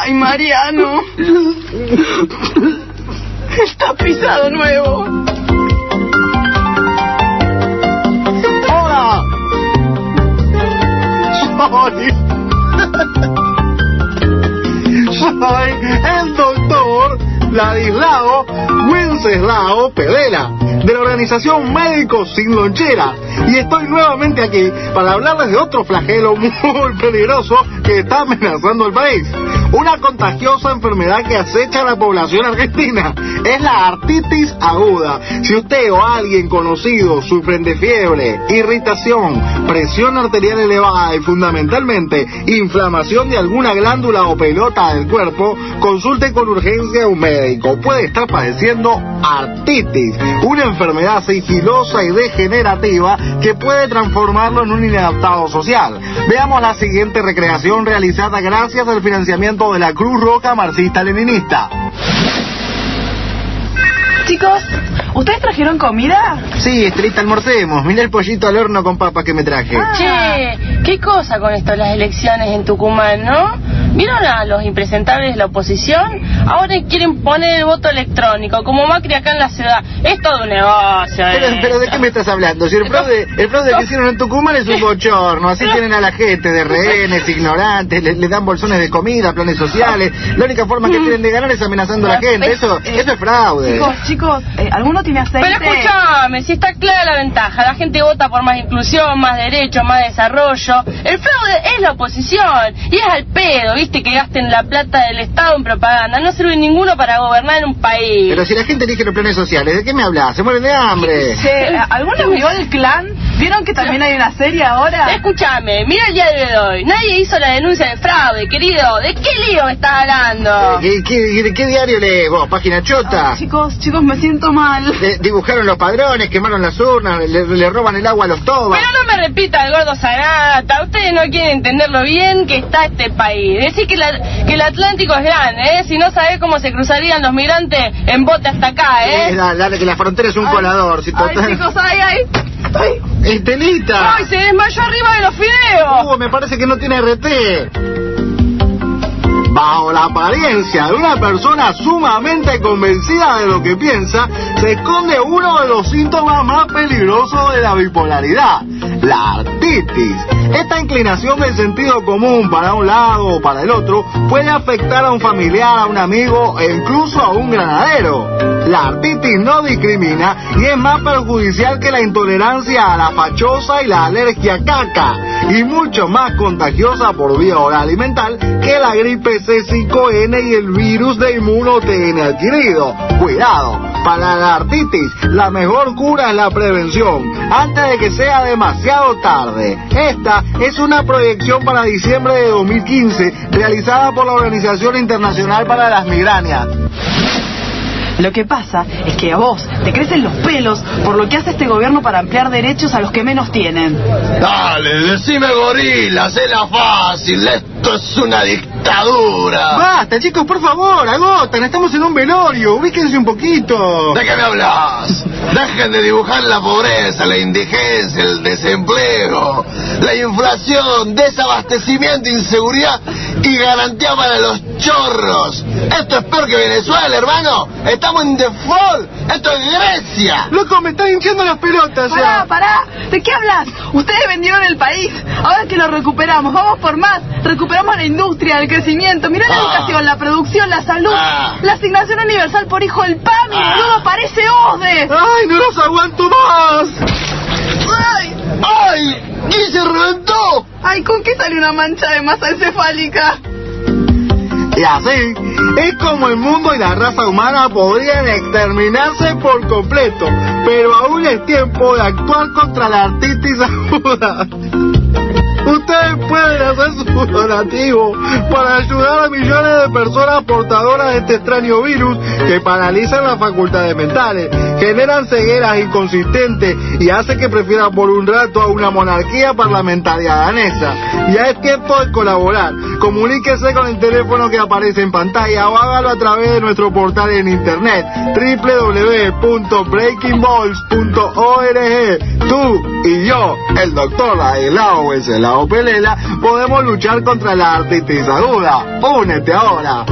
Speaker 11: Ay, Mariano. Está pisado nuevo.
Speaker 15: ¡Hola! Soy... Soy el doctor Ladislao Wenceslao Pedela, de la organización Médicos Sin Lonchera. Y estoy nuevamente aquí para hablarles de otro flagelo muy peligroso que está amenazando al país. una contagiosa enfermedad que acecha a la población argentina. Es la artritis aguda. Si usted o alguien conocido sufren de fiebre, irritación, presión arterial elevada y fundamentalmente inflamación de alguna glándula o pelota del cuerpo, consulte con urgencia a un médico. Puede estar padeciendo artritis, una enfermedad sigilosa y degenerativa que puede transformarlo en un inadaptado social. Veamos la siguiente recreación realizada gracias al financiamiento de la Cruz Roja Marxista-Leninista.
Speaker 11: Chicos, ¿ustedes trajeron comida?
Speaker 15: Sí, Estrita, almorcemos. Mira el pollito al horno con papas que me traje.
Speaker 20: Che, qué cosa con esto de las elecciones en Tucumán, ¿no? ¿Vieron a los impresentables de la oposición? Ahora quieren poner el voto electrónico, como Macri acá en la ciudad. Es todo un negocio.
Speaker 15: Pero,
Speaker 20: eh.
Speaker 15: pero ¿de qué me estás hablando? Si el fraude, el fraude que hicieron en Tucumán es un bochorno, así tienen a la gente de rehenes, ignorantes, le, le dan bolsones de comida, planes sociales. La única forma que tienen de ganar es amenazando a la gente. Eso, eso es fraude.
Speaker 11: Chicos, chicos, eh, ¿alguno tiene aceite?
Speaker 20: Pero escúchame, si está clara la ventaja, la gente vota por más inclusión, más derechos, más desarrollo. El fraude es la oposición y es al pedo, viste, que gasten la plata del Estado en propaganda. No sirve ninguno para gobernar en un país.
Speaker 15: Pero si la gente elige los planes sociales, ¿de qué me hablas? Se mueren de hambre.
Speaker 11: Che, ¿Alguno vio el clan? ¿Vieron que también hay una serie ahora?
Speaker 20: Escúchame, mira el diario de hoy. Nadie hizo la denuncia de fraude, querido. ¿De qué lío me estás hablando?
Speaker 15: ¿Qué, qué, qué diario lees vos? ¿Página chota?
Speaker 11: Chicos, chicos, me siento mal.
Speaker 15: De- dibujaron los padrones, quemaron las urnas, le, le roban el agua a los tobas.
Speaker 20: Pero no me repita el gordo Sanata, ustedes no quieren entender lo bien que está este país. Decir que, la- que el Atlántico es grande, ¿eh? Si no sabés cómo se cruzarían los migrantes en bote hasta acá,
Speaker 15: Eh,
Speaker 20: ¿eh?
Speaker 15: la- que la frontera es un colador. Si
Speaker 20: Ay,
Speaker 15: total-
Speaker 20: chicos, ay, ay.
Speaker 15: Estelita.
Speaker 20: Ay, se desmayó arriba de los fideos.
Speaker 15: Uh, me parece que no tiene RT. Bajo la apariencia de una persona sumamente convencida de lo que piensa, se esconde uno de los síntomas más peligrosos de la bipolaridad, la artritis. Esta inclinación del sentido común para un lado o para el otro puede afectar a un familiar, a un amigo e incluso a un granadero. La artritis no discrimina y es más perjudicial que la intolerancia a la fachosa y la alergia a caca y mucho más contagiosa por vía oral y mental que la gripe C5N y el virus de inmuno-TN adquirido. Cuidado, para la artritis la mejor cura es la prevención antes de que sea demasiado tarde. Esta es una proyección para diciembre de 2015 realizada por la Organización Internacional para las Migrañas.
Speaker 11: Lo que pasa es que a vos te crecen los pelos por lo que hace este gobierno para ampliar derechos a los que menos tienen.
Speaker 14: Dale, decime gorila, la fácil, esto es una dictadura.
Speaker 15: Basta, chicos, por favor, agotan, estamos en un velorio, ubíquense un poquito.
Speaker 14: ¿De qué me hablas? Dejen de dibujar la pobreza, la indigencia, el desempleo, la inflación, desabastecimiento, inseguridad y garantía para los chorros. Esto es peor que Venezuela, hermano. Estamos en default. Esto es Grecia.
Speaker 15: Loco, me están hinchando las pelotas
Speaker 11: Pará, pará. ¿De qué hablas? Ustedes vendieron el país. Ahora que lo recuperamos, vamos por más. Recuperamos la industria, el crecimiento. Mirá la
Speaker 14: Ah.
Speaker 11: educación, la producción, la salud,
Speaker 14: Ah.
Speaker 11: la asignación universal por hijo del PAMI,
Speaker 14: Ah.
Speaker 11: boludo. Parece OSDE.
Speaker 15: ¡Ay, no los aguanto más!
Speaker 11: ¡Ay!
Speaker 14: ¡Ay! ¿Quién se reventó?
Speaker 11: ¡Ay, con qué sale una mancha de masa encefálica!
Speaker 15: Y así es como el mundo y la raza humana podrían exterminarse por completo, pero aún es tiempo de actuar contra la artritis aguda. Ustedes pueden hacer su donativo para ayudar a millones de personas portadoras de este extraño virus que paralizan las facultades mentales, generan cegueras inconsistentes y hace que prefieran por un rato a una monarquía parlamentaria danesa. Ya es tiempo de colaborar. Comuníquese con el teléfono que aparece en pantalla o hágalo a través de nuestro portal en internet www.breakingballs.org. Tú y yo, el doctor Ladislao Pelela, podemos luchar contra la artritis aguda. Únete ahora.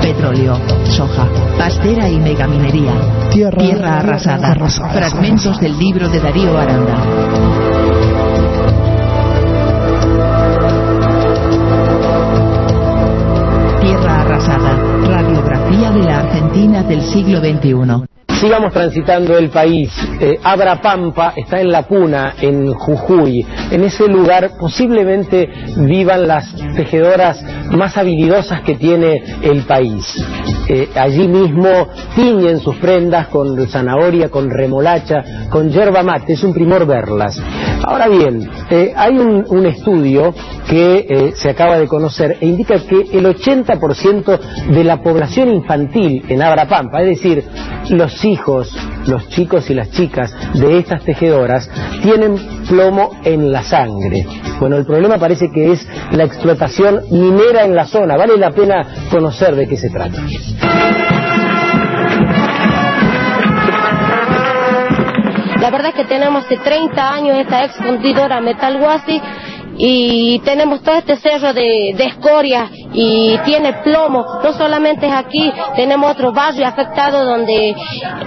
Speaker 3: Petróleo, soja, pastera y megaminería.
Speaker 2: Tierra,
Speaker 3: arrasada.
Speaker 2: arrasada.
Speaker 3: Fragmentos del libro de Darío Aranda. Tierra arrasada. Radiografía de la Argentina del siglo XXI.
Speaker 21: Sigamos transitando el país. Eh, Abra Pampa está en la cuna, en Jujuy. En ese lugar posiblemente vivan las tejedoras más habilidosas que tiene el país. Eh, allí mismo tiñen sus prendas con zanahoria, con remolacha, con yerba mate. Es un primor verlas. Ahora bien, eh, hay un, un estudio que se acaba de conocer e indica que el 80% de la población infantil en Abra Pampa, es decir, los hijos, los chicos y las chicas de estas tejedoras, tienen plomo en la sangre. Bueno, el problema parece que es la explotación minera en la zona. Vale la pena conocer de qué se trata.
Speaker 22: La verdad es que tenemos hace 30 años esta ex fundidora Metal Guasi y tenemos todo este cerro de, escoria y tiene plomo. No solamente es aquí, tenemos otro barrio afectado donde,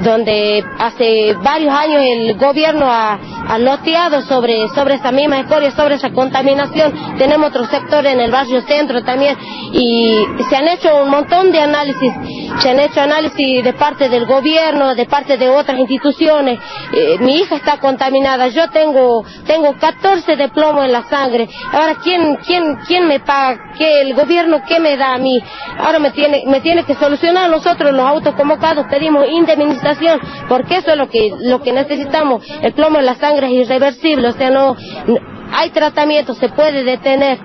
Speaker 22: donde hace varios años el gobierno ha, ha loteado sobre, sobre esa misma escoria, sobre esa contaminación. Tenemos otro sector en el barrio centro también y se han hecho un montón de análisis. Se han hecho análisis de parte del gobierno, de parte de otras instituciones. Eh, mi hija está contaminada, yo tengo, tengo 14 de plomo en la sangre. Ahora, ¿quién, quién, quién me paga? ¿Qué, el gobierno qué me da a mí? Ahora me tiene, me tiene que solucionar nosotros los autoconvocados, pedimos indemnización, porque eso es lo que, lo que necesitamos. El plomo en la sangre es irreversible, o sea, no, no- hay tratamiento, se puede detener,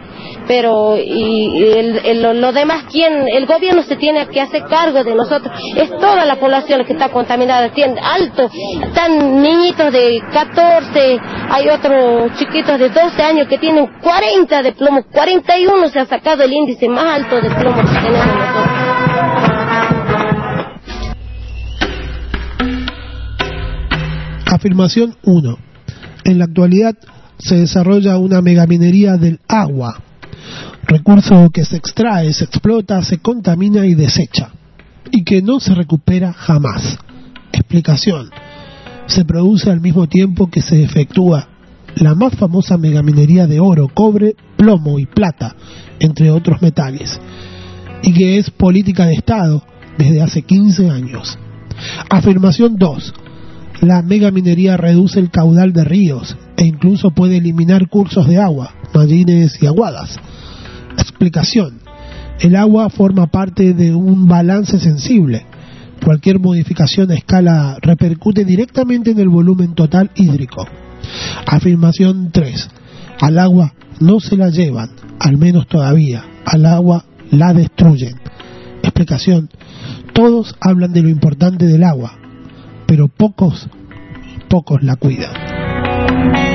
Speaker 22: pero y, y el, lo, demás, ¿quién? El gobierno se tiene que hacer cargo de nosotros. Es toda la población la que está contaminada, tiene alto, están niñitos de 14, hay otros chiquitos de 12 años que tienen 40 de plomo, 41 se ha sacado el índice más alto de plomo que tenemos nosotros.
Speaker 2: Afirmación 1. En la actualidad se desarrolla una megaminería del agua, recurso que se extrae, se explota, se contamina y desecha, y que no se recupera jamás. Explicación. Se produce al mismo tiempo que se efectúa la más famosa megaminería de oro, cobre, plomo y plata, entre otros metales, y que es política de Estado desde hace 15 años. Afirmación 2. La megaminería reduce el caudal de ríos e incluso puede eliminar cursos de agua, mallines y aguadas. Explicación. El agua forma parte de un balance sensible. Cualquier modificación a escala repercute directamente en el volumen total hídrico. Afirmación 3. Al agua no se la llevan, al menos todavía. Al agua la destruyen. Explicación. Todos hablan de lo importante del agua, pero pocos, pocos la cuidan.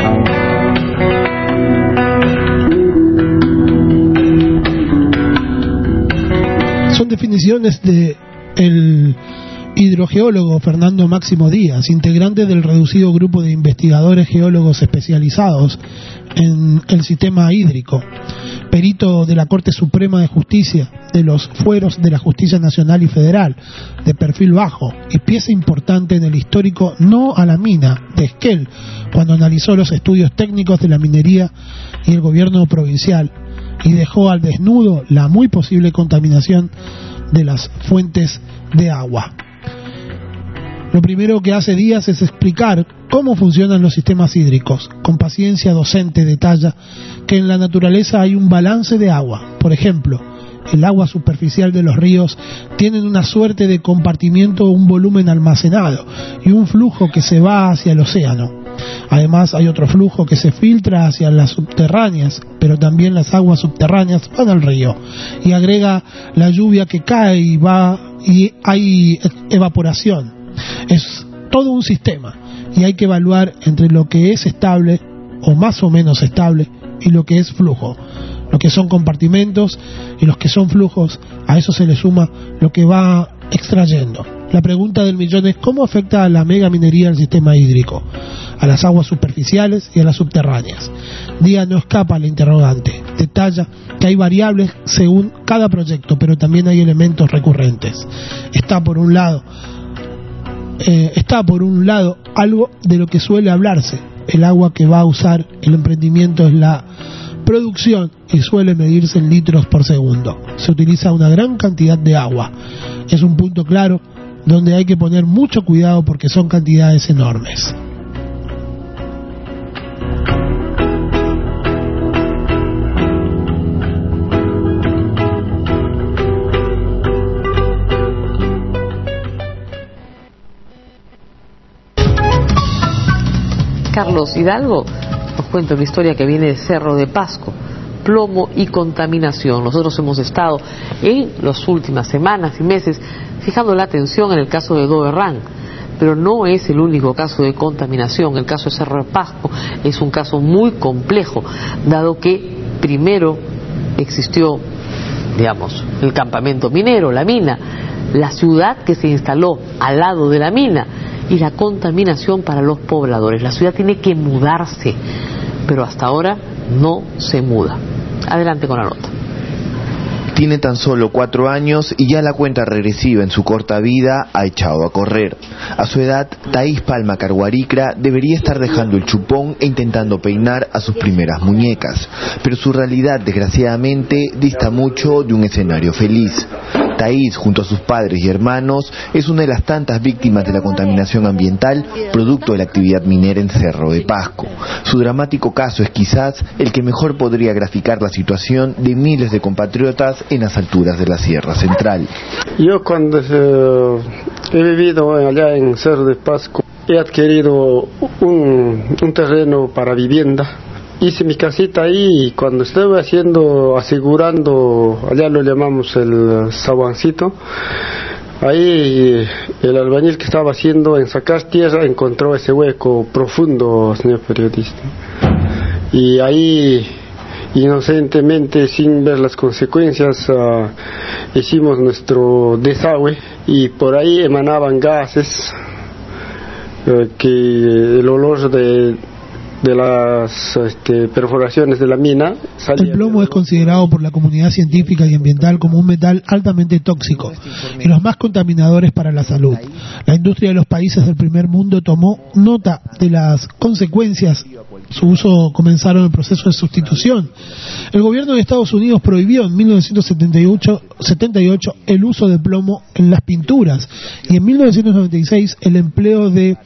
Speaker 2: Son definiciones de el hidrogeólogo Fernando Máximo Díaz, integrante del reducido grupo de investigadores geólogos especializados en el sistema hídrico, perito de la Corte Suprema de Justicia, de los fueros de la Justicia Nacional y Federal, de perfil bajo y pieza importante en el histórico no a la mina de Esquel, cuando analizó los estudios técnicos de la minería y el gobierno provincial y dejó al desnudo la muy posible contaminación de las fuentes de agua. Lo primero que hace Díaz es explicar cómo funcionan los sistemas hídricos. Con paciencia docente detalla que en la naturaleza hay un balance de agua. Por ejemplo, el agua superficial de los ríos tienen una suerte de compartimiento, un volumen almacenado y un flujo que se va hacia el océano. Además hay otro flujo que se filtra hacia las subterráneas, pero también las aguas subterráneas van al río y agrega la lluvia que cae y va y hay evaporación. Es todo un sistema y hay que evaluar entre lo que es estable o más o menos estable y lo que es flujo. Lo que son compartimentos y los que son flujos, a eso se le suma lo que va extrayendo. La pregunta del millón es cómo afecta a la mega minería al sistema hídrico, a las aguas superficiales y a las subterráneas. Díaz no escapa al interrogante. Detalla que hay variables según cada proyecto, pero también hay elementos recurrentes. Está por un lado eh, está por un lado algo de lo que suele hablarse. El agua que va a usar el emprendimiento es la producción y suele medirse en litros por segundo. Se utiliza una gran cantidad de agua. Es un punto claro donde hay que poner mucho cuidado porque son cantidades enormes.
Speaker 23: Carlos Hidalgo nos cuenta una historia que viene de Cerro de Pasco, plomo y contaminación. Nosotros hemos estado en las últimas semanas y meses fijando la atención en el caso de Doberrán, pero no es el único caso de contaminación. El caso de Cerro Pasco es un caso muy complejo, dado que primero existió, digamos, el campamento minero, la mina, la ciudad que se instaló al lado de la mina y la contaminación para los pobladores. La ciudad tiene que mudarse, pero hasta ahora no se muda. Adelante con la nota.
Speaker 24: Tiene tan solo cuatro años y ya la cuenta regresiva en su corta vida ha echado a correr. A su edad, Taís Palma Carguaricra debería estar dejando el chupón e intentando peinar a sus primeras muñecas, pero su realidad, desgraciadamente, dista mucho de un escenario feliz. Taís, junto a sus padres y hermanos, es una de las tantas víctimas de la contaminación ambiental producto de la actividad minera en Cerro de Pasco. Su dramático caso es quizás el que mejor podría graficar la situación de miles de compatriotas en las alturas de la Sierra Central.
Speaker 25: Yo cuando eh, he vivido allá en Cerro de Pasco he adquirido un terreno para vivienda hice mi casita ahí y cuando estaba haciendo, asegurando, allá lo llamamos el sabancito, ahí el albañil que estaba haciendo en sacar tierra encontró ese hueco profundo, señor periodista. Y ahí inocentemente, sin ver las consecuencias, ah, hicimos nuestro desagüe y por ahí emanaban gases eh, que el olor de de las este, perforaciones de la mina.
Speaker 2: El plomo es considerado por la comunidad científica y ambiental como un metal altamente tóxico y los más contaminadores para la salud. La industria de los países del primer mundo tomó nota de las consecuencias. Su uso comenzaron el proceso de sustitución. El gobierno de Estados Unidos prohibió en 1978 78 el uso de plomo en las pinturas y en 1996 el empleo de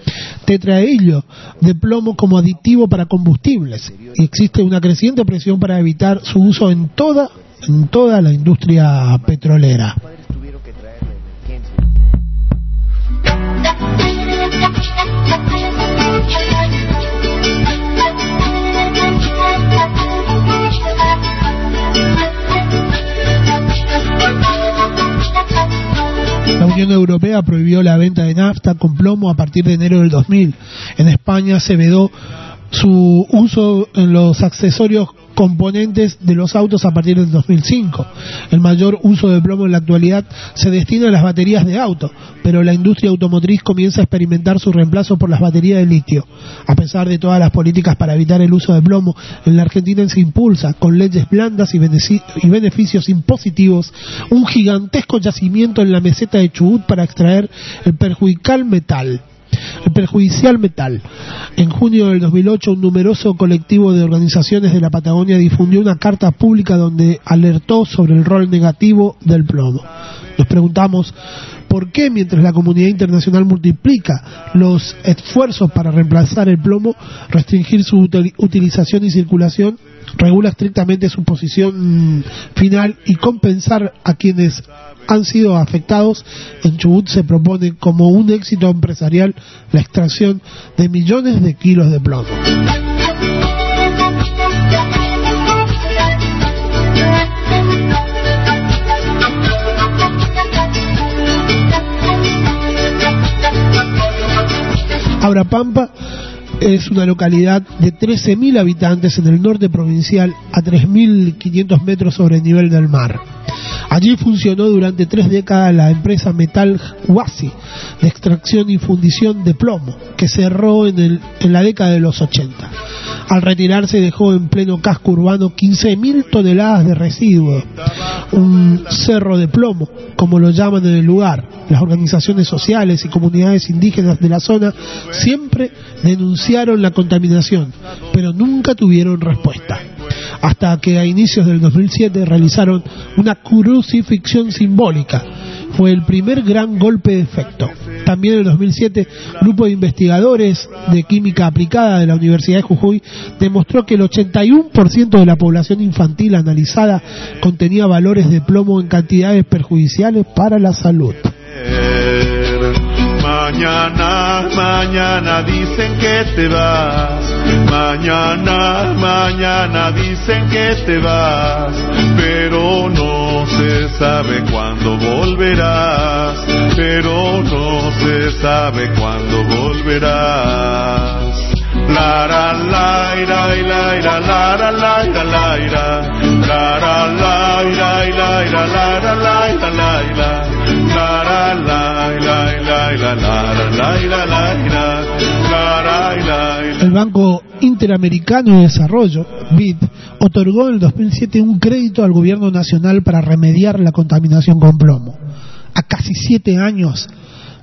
Speaker 2: tetrahilo de plomo como aditivo para combustibles y existe una creciente presión para evitar su uso en toda en toda la industria petrolera. La Unión Europea prohibió la venta de nafta con plomo a partir de enero del 2000. En España se vedó su uso en los accesorios componentes de los autos a partir del 2005. El mayor uso de plomo en la actualidad se destina a las baterías de auto, pero la industria automotriz comienza a experimentar su reemplazo por las baterías de litio. A pesar de todas las políticas para evitar el uso de plomo, en la Argentina se impulsa con leyes blandas y beneficios impositivos un gigantesco yacimiento en la meseta de Chubut para extraer el perjudicial metal el perjudicial metal. En junio del 2008, un numeroso colectivo de organizaciones de la Patagonia difundió una carta pública donde alertó sobre el rol negativo del plomo. Nos preguntamos por qué mientras la comunidad internacional multiplica los esfuerzos para reemplazar el plomo, restringir su utilización y circulación, regula estrictamente su posición final y compensar a quienes han sido afectados, en Chubut se propone como un éxito empresarial la extracción de millones de kilos de plomo. Pampa es una localidad de 13.000 habitantes en el norte provincial a 3.500 metros sobre el nivel del mar. Allí funcionó durante tres décadas la empresa Metal Huasi de extracción y fundición de plomo, que cerró en, el, en la década de los 80. Al retirarse dejó en pleno casco urbano 15.000 toneladas de residuos, un cerro de plomo, como lo llaman en el lugar. Las organizaciones sociales y comunidades indígenas de la zona siempre denunciaron la contaminación, pero nunca tuvieron respuesta hasta que a inicios del 2007 realizaron una crucifixión simbólica. fue el primer gran golpe de efecto. También en el 2007, grupo de investigadores de química aplicada de la Universidad de Jujuy demostró que el 81% de la población infantil analizada contenía valores de plomo en cantidades perjudiciales para la salud.
Speaker 26: Mañana, mañana dicen que te vas. Mañana, mañana dicen que te vas. Pero no se sabe cuándo volverás. Pero no se sabe cuándo volverás. La la la ira ira ira la la la ira la ira la la la ira ira ira la la la ira la ira la
Speaker 2: el Banco Interamericano de Desarrollo, BID, otorgó en el 2007 un crédito al gobierno nacional para remediar la contaminación con plomo. A casi siete años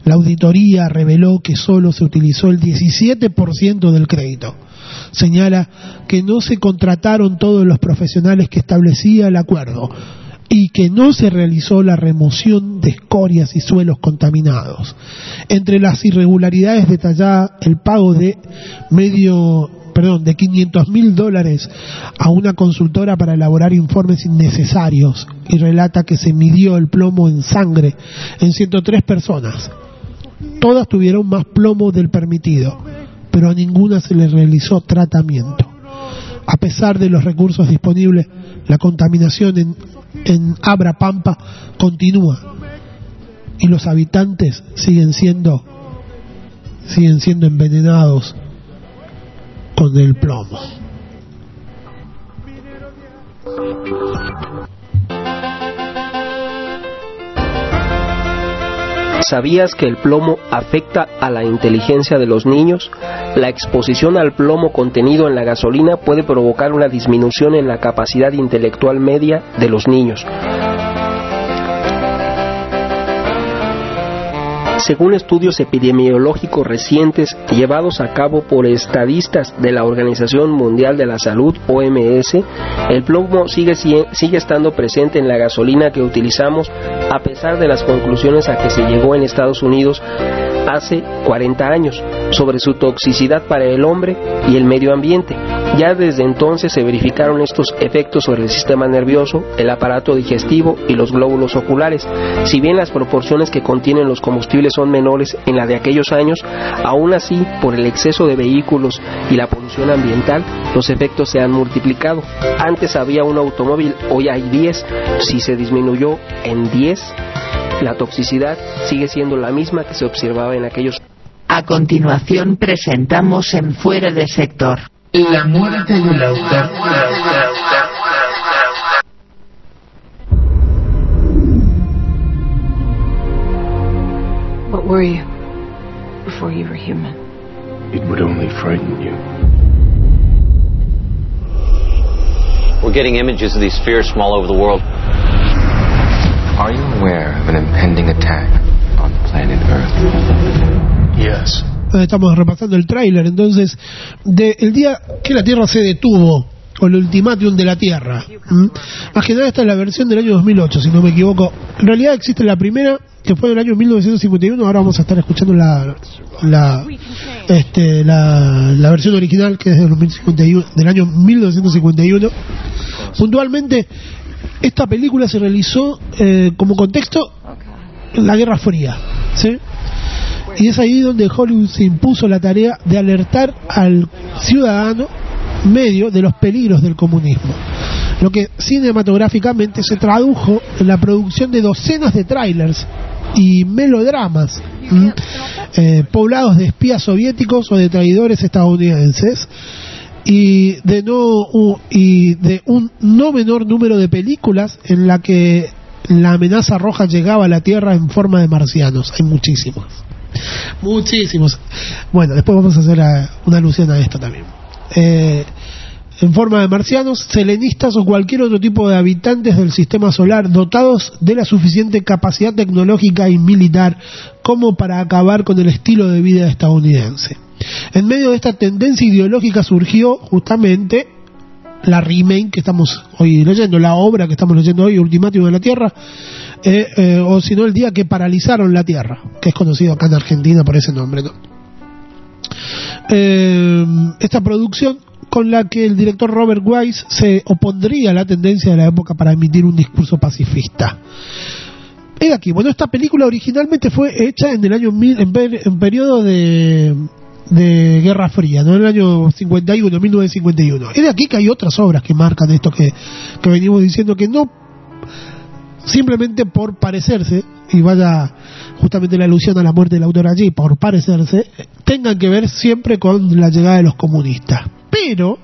Speaker 2: la auditoría reveló que solo se utilizó el 17% del crédito. Señala que no se contrataron todos los profesionales que establecía el acuerdo y que no se realizó la remoción de escorias y suelos contaminados. Entre las irregularidades detallada el pago de medio perdón, de 500 mil dólares a una consultora para elaborar informes innecesarios y relata que se midió el plomo en sangre en 103 personas. Todas tuvieron más plomo del permitido, pero a ninguna se le realizó tratamiento. A pesar de los recursos disponibles, la contaminación en, en Abra Pampa continúa y los habitantes siguen siendo siguen siendo envenenados con el plomo.
Speaker 27: ¿Sabías que el plomo afecta a la inteligencia de los niños? La exposición al plomo contenido en la gasolina puede provocar una disminución en la capacidad intelectual media de los niños. Según estudios epidemiológicos recientes llevados a cabo por estadistas de la Organización Mundial de la Salud, OMS, el plomo sigue, sigue estando presente en la gasolina que utilizamos a pesar de las conclusiones a que se llegó en Estados Unidos hace 40 años sobre su toxicidad para el hombre y el medio ambiente. Ya desde entonces se verificaron estos efectos sobre el sistema nervioso, el aparato digestivo y los glóbulos oculares. Si bien las proporciones que contienen los combustibles son menores en la de aquellos años, aún así, por el exceso de vehículos y la polución ambiental, los efectos se han multiplicado. Antes había un automóvil, hoy hay 10. Si se disminuyó en 10, la toxicidad sigue siendo la misma que se observaba en aquellos
Speaker 3: A continuación presentamos en Fuera de Sector.
Speaker 28: La muerte del autor.
Speaker 29: What were you before you were human?
Speaker 30: It would only frighten you.
Speaker 31: We're getting images of these spheres from all over the world.
Speaker 32: Are you aware of an impending attack on planet Earth?
Speaker 30: Yes.
Speaker 2: Estamos repasando el tráiler entonces del día que la Tierra se detuvo o el ultimátum de la Tierra. ¿Mm? Más que nada esta es la versión del año 2008, si no me equivoco. En realidad existe la primera que fue del año 1951, ahora vamos a estar escuchando la la este la, la versión original que es del, 2051, del año 1951. Puntualmente esta película se realizó eh, como contexto la Guerra Fría, ¿sí? Y es ahí donde Hollywood se impuso la tarea de alertar al ciudadano medio de los peligros del comunismo, lo que cinematográficamente se tradujo en la producción de docenas de trailers y melodramas eh, poblados de espías soviéticos o de traidores estadounidenses y de no y de un no menor número de películas en la que la amenaza roja llegaba a la Tierra en forma de marcianos. Hay muchísimos. Muchísimos. Bueno, después vamos a hacer eh, una alusión a esto también. Eh, en forma de marcianos, selenistas o cualquier otro tipo de habitantes del sistema solar dotados de la suficiente capacidad tecnológica y militar como para acabar con el estilo de vida estadounidense. En medio de esta tendencia ideológica surgió justamente la remake que estamos hoy leyendo, la obra que estamos leyendo hoy, Ultimátum de la Tierra, eh, eh, o si no el día que paralizaron la Tierra, que es conocido acá en Argentina por ese nombre. ¿no? Eh, esta producción con la que el director Robert Wise se opondría a la tendencia de la época para emitir un discurso pacifista. Es aquí, bueno, esta película originalmente fue hecha en el año mil, en, en periodo de, de Guerra Fría, ¿no? En el año 51, 1951. Es de aquí que hay otras obras que marcan esto que, que venimos diciendo que no simplemente por parecerse, y vaya justamente la alusión a la muerte del autor allí, por parecerse, tengan que ver siempre con la llegada de los comunistas. Pero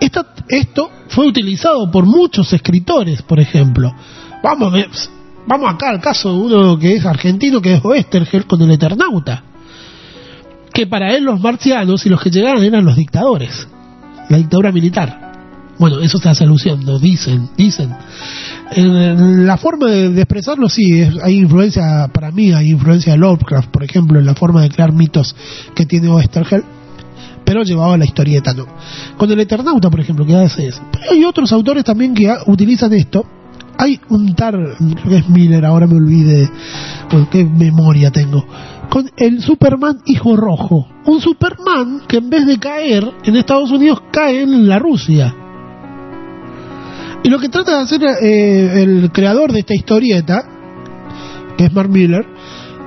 Speaker 2: esto, esto fue utilizado por muchos escritores, por ejemplo. Vamos, vamos acá al caso de uno que es argentino, que es Oestergel con el Eternauta. Que para él los marcianos y los que llegaron eran los dictadores, la dictadura militar. Bueno, eso se hace alusión, dicen, dicen. En la forma de, expresarlo sí, es- hay influencia, para mí hay influencia de Lovecraft, por ejemplo, en la forma de crear mitos que tiene Oestergel, pero llevado a la historieta, ¿no? Con el Eternauta, por ejemplo, que hace eso. Pero hay otros autores también que utilizan esto. Hay un tal, creo que es Miller, ahora me olvide, pues qué memoria tengo. Con el Superman Hijo Rojo. Un Superman que en vez de caer en Estados Unidos cae en la Rusia. Y lo que trata de hacer eh, el creador de esta historieta, que es Mark Miller,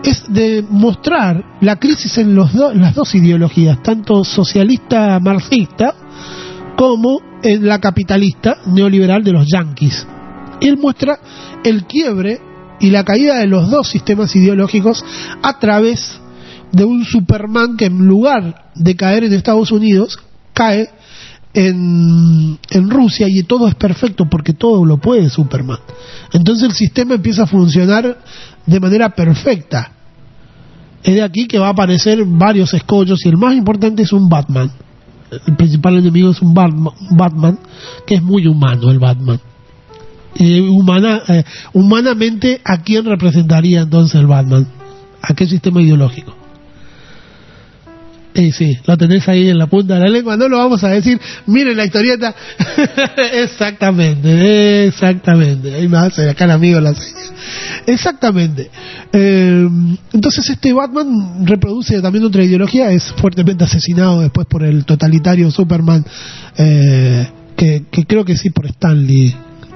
Speaker 2: es de mostrar la crisis en los do- las dos ideologías, tanto socialista marxista como en la capitalista neoliberal de los yanquis. Él muestra el quiebre y la caída de los dos sistemas ideológicos a través de un Superman que en lugar de caer en Estados Unidos, cae en, en Rusia y todo es perfecto porque todo lo puede Superman. Entonces el sistema empieza a funcionar de manera perfecta. Es de aquí que va a aparecer varios escollos y el más importante es un Batman. El principal enemigo es un Batman, que es muy humano el Batman. Y humana, eh, humanamente, ¿a quién representaría entonces el Batman? ¿A qué sistema ideológico? Eh, sí, lo tenés ahí en la punta de la lengua, no lo vamos a decir. Miren la historieta. exactamente, exactamente. Ahí me hace acá el amigo la seña. Exactamente. Eh, entonces este Batman reproduce también otra ideología, es fuertemente asesinado después por el totalitario Superman, eh, que, que creo que sí por Stanley.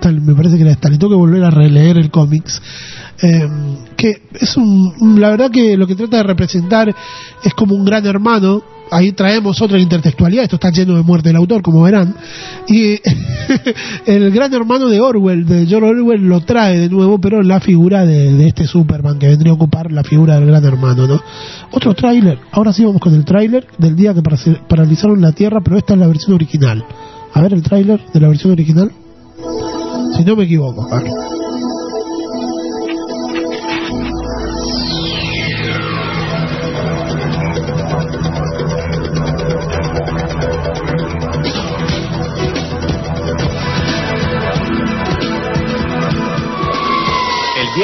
Speaker 2: Me parece que era Stanley. Tengo que volver a releer el cómics. Eh, que es un, la verdad que lo que trata de representar es como un gran hermano ahí traemos otra intertextualidad esto está lleno de muerte del autor como verán y el gran hermano de Orwell de George Orwell lo trae de nuevo pero la figura de, de este Superman que vendría a ocupar la figura del gran hermano ¿no? otro tráiler ahora sí vamos con el tráiler del día que paraliz- paralizaron la Tierra pero esta es la versión original a ver el tráiler de la versión original si no me equivoco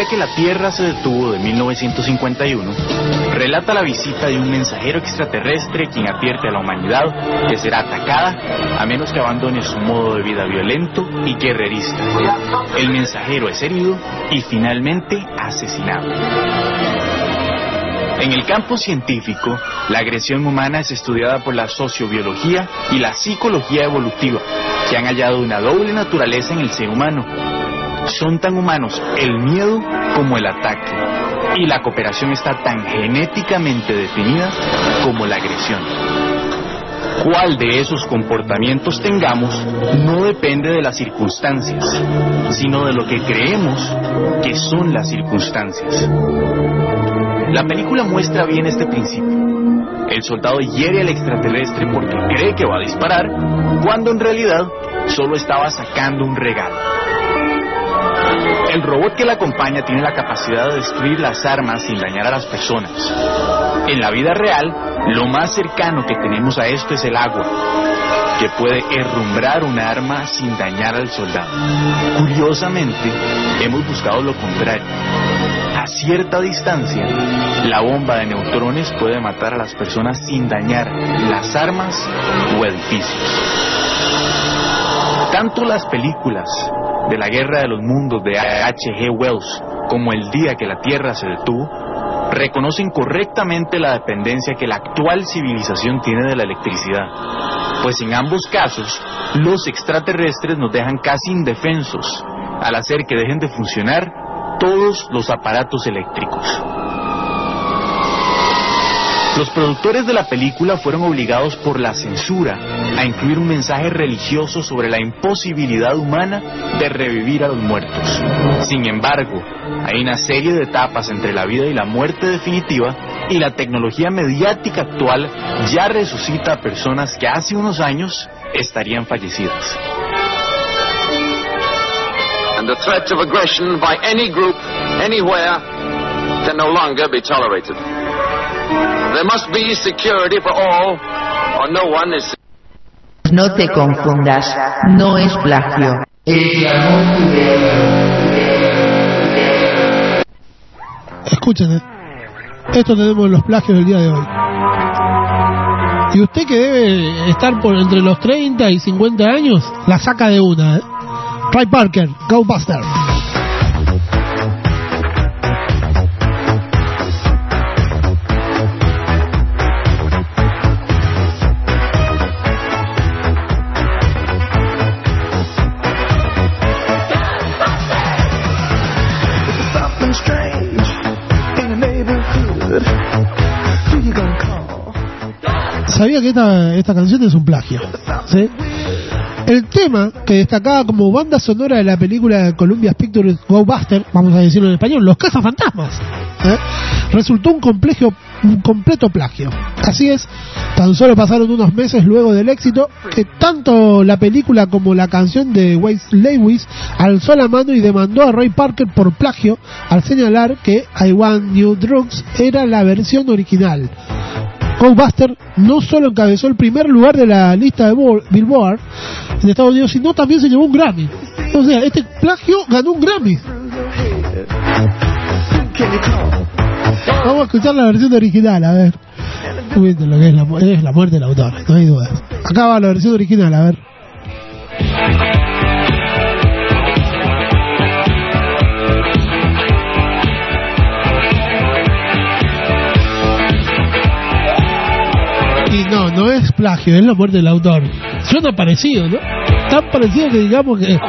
Speaker 33: que la Tierra se detuvo de 1951, relata la visita de un mensajero extraterrestre quien advierte a la humanidad que será atacada a menos que abandone su modo de vida violento y guerrerista. El mensajero es herido y finalmente asesinado. En el campo científico, la agresión humana es estudiada por la sociobiología y la psicología evolutiva, que han hallado una doble naturaleza en el ser humano. Son tan humanos el miedo como el ataque, y la cooperación está tan genéticamente definida como la agresión. Cuál de esos comportamientos tengamos no depende de las circunstancias, sino de lo que creemos que son las circunstancias. La película muestra bien este principio. El soldado hiere al extraterrestre porque cree que va a disparar, cuando en realidad solo estaba sacando un regalo. El robot que la acompaña tiene la capacidad de destruir las armas sin dañar a las personas. En la vida real, lo más cercano que tenemos a esto es el agua, que puede herrumbrar un arma sin dañar al soldado. Curiosamente, hemos buscado lo contrario. A cierta distancia, la bomba de neutrones puede matar a las personas sin dañar las armas o edificios. Tanto las películas de la Guerra de los Mundos de H.G. Wells como el día que la Tierra se detuvo, reconocen correctamente la dependencia que la actual civilización tiene de la electricidad, pues en ambos casos los extraterrestres nos dejan casi indefensos al hacer que dejen de funcionar todos los aparatos eléctricos. Los productores de la película fueron obligados por la censura a incluir un mensaje religioso sobre la imposibilidad humana de revivir a los muertos. Sin embargo, hay una serie de etapas entre la vida y la muerte definitiva y la tecnología mediática actual ya resucita a personas que hace unos años estarían fallecidas.
Speaker 34: And the threat of aggression by any group, anywhere, can no longer be tolerated. There must be security for all, or no one is.
Speaker 3: No te confundas, no es plagio. Es la
Speaker 2: Escuchen, esto tenemos los plagios del día de hoy. Y usted que debe estar por entre los 30 y 50 años, la saca de una. ¿eh? Ray Parker, Go Buster. Sabía que esta, esta canción es un plagio. El tema que destacaba como banda sonora de la película Columbia Pictures Go Buster, vamos a decirlo en español, Los Cazafantasmas, ¿eh? resultó un, complejo, un completo plagio. Así es, tan solo pasaron unos meses luego del éxito que tanto la película como la canción de Wes Lewis alzó la mano y demandó a Ray Parker por plagio al señalar que I Want New Drugs era la versión original. Ghostbuster no solo encabezó el primer lugar de la lista de Bo- Billboard en Estados Unidos, sino también se llevó un Grammy. O sea, este plagio ganó un Grammy. Vamos a escuchar la versión original, a ver. Lo que es la, es la muerte del autor, no hay duda. Acá va la versión original, a ver. No, no es plagio, es la muerte del autor. Suena parecido, ¿no? Tan parecido que digamos que...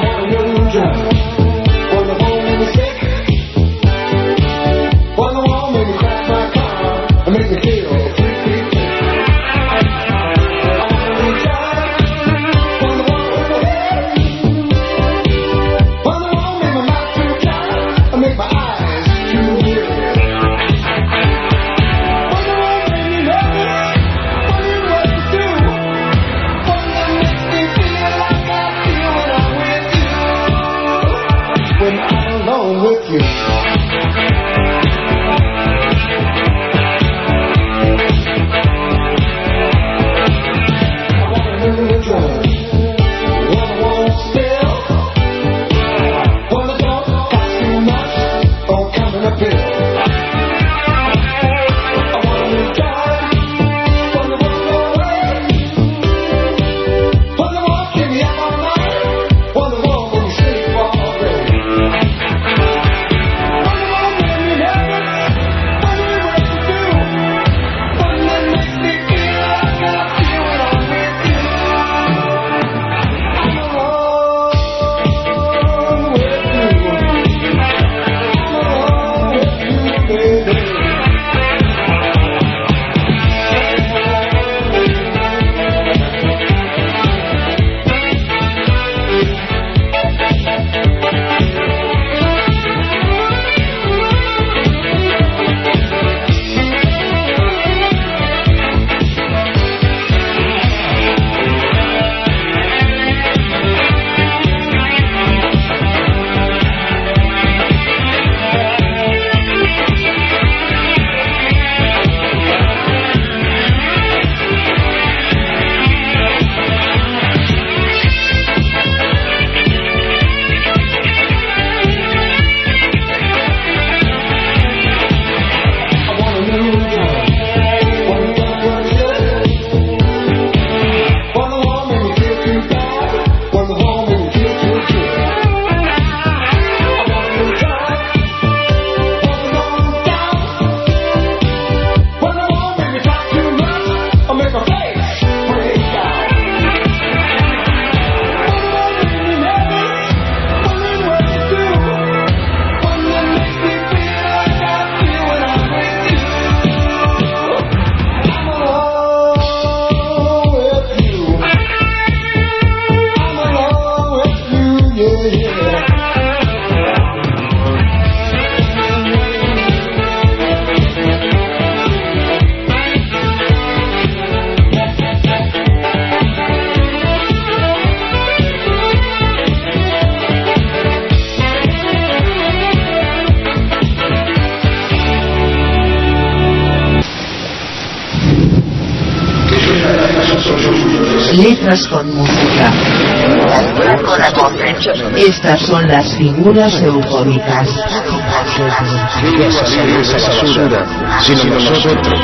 Speaker 3: Estas son las figuras eufóricas.
Speaker 32: sino nosotros.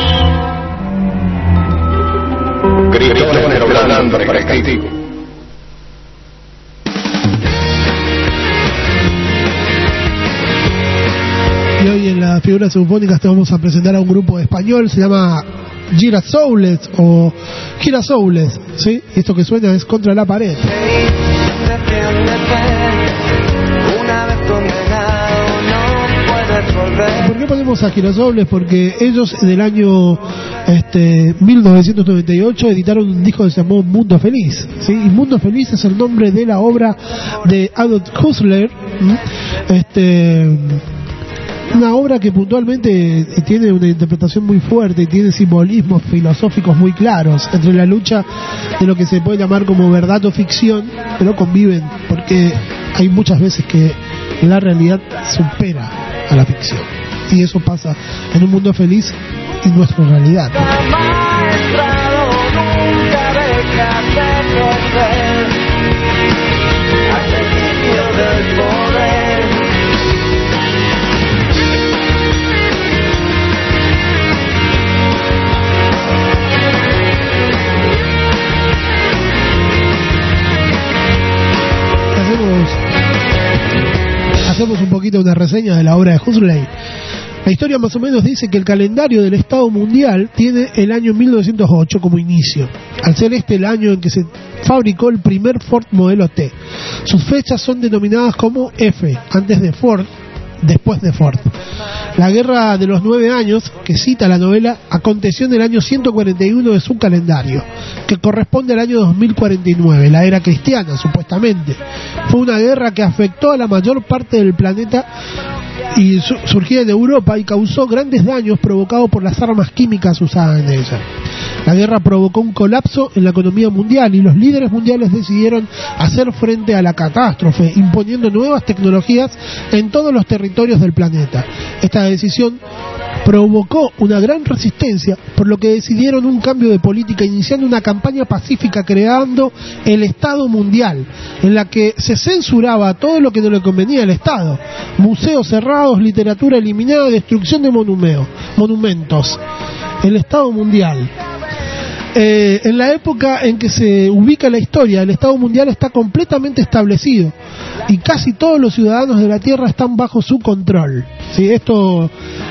Speaker 32: Castigo.
Speaker 2: Y hoy en las figuras sinfónicas te vamos a presentar a un grupo español, se llama Girasoules o Girasoules, ¿sí? Esto que suena es contra la pared. Ponemos a Girasoules? Porque ellos en el año este, 1998 editaron un disco que se llamó Mundo Feliz. ¿sí? Y Mundo Feliz es el nombre de la obra de Adolf. ¿m? Este, una obra que puntualmente tiene una interpretación muy fuerte y tiene simbolismos filosóficos muy claros entre la lucha de lo que se puede llamar como verdad o ficción, pero conviven, porque hay muchas veces que la realidad supera a la ficción. Y eso pasa en un mundo feliz y nuestra realidad. Hacemos, un poquito una reseña de la obra de Huxley. La historia más o menos dice que el calendario del Estado mundial tiene el año 1908 como inicio, al ser este el año en que se fabricó el primer Ford modelo T. Sus fechas son denominadas como F, antes de Ford, después de Ford. La guerra de los nueve años, que cita la novela, aconteció en el año 141 de su calendario, que corresponde al año 2049, la era cristiana, supuestamente. Fue una guerra que afectó a la mayor parte del planeta y su- en Europa y causó grandes daños provocados por las armas químicas usadas en ella. La guerra provocó un colapso en la economía mundial y los líderes mundiales decidieron hacer frente a la catástrofe, imponiendo nuevas tecnologías en todos los territorios del planeta. Esta decisión provocó una gran resistencia, por lo que decidieron un cambio de política, iniciando una campaña pacífica creando el Estado Mundial, en la que se censuraba todo lo que no le convenía al Estado. Museos cerrados, literatura eliminada, destrucción de monumentos. El Estado Mundial. Eh, en la época en que se ubica la historia, el Estado mundial está completamente establecido y casi todos los ciudadanos de la Tierra están bajo su control. ¿sí? Esto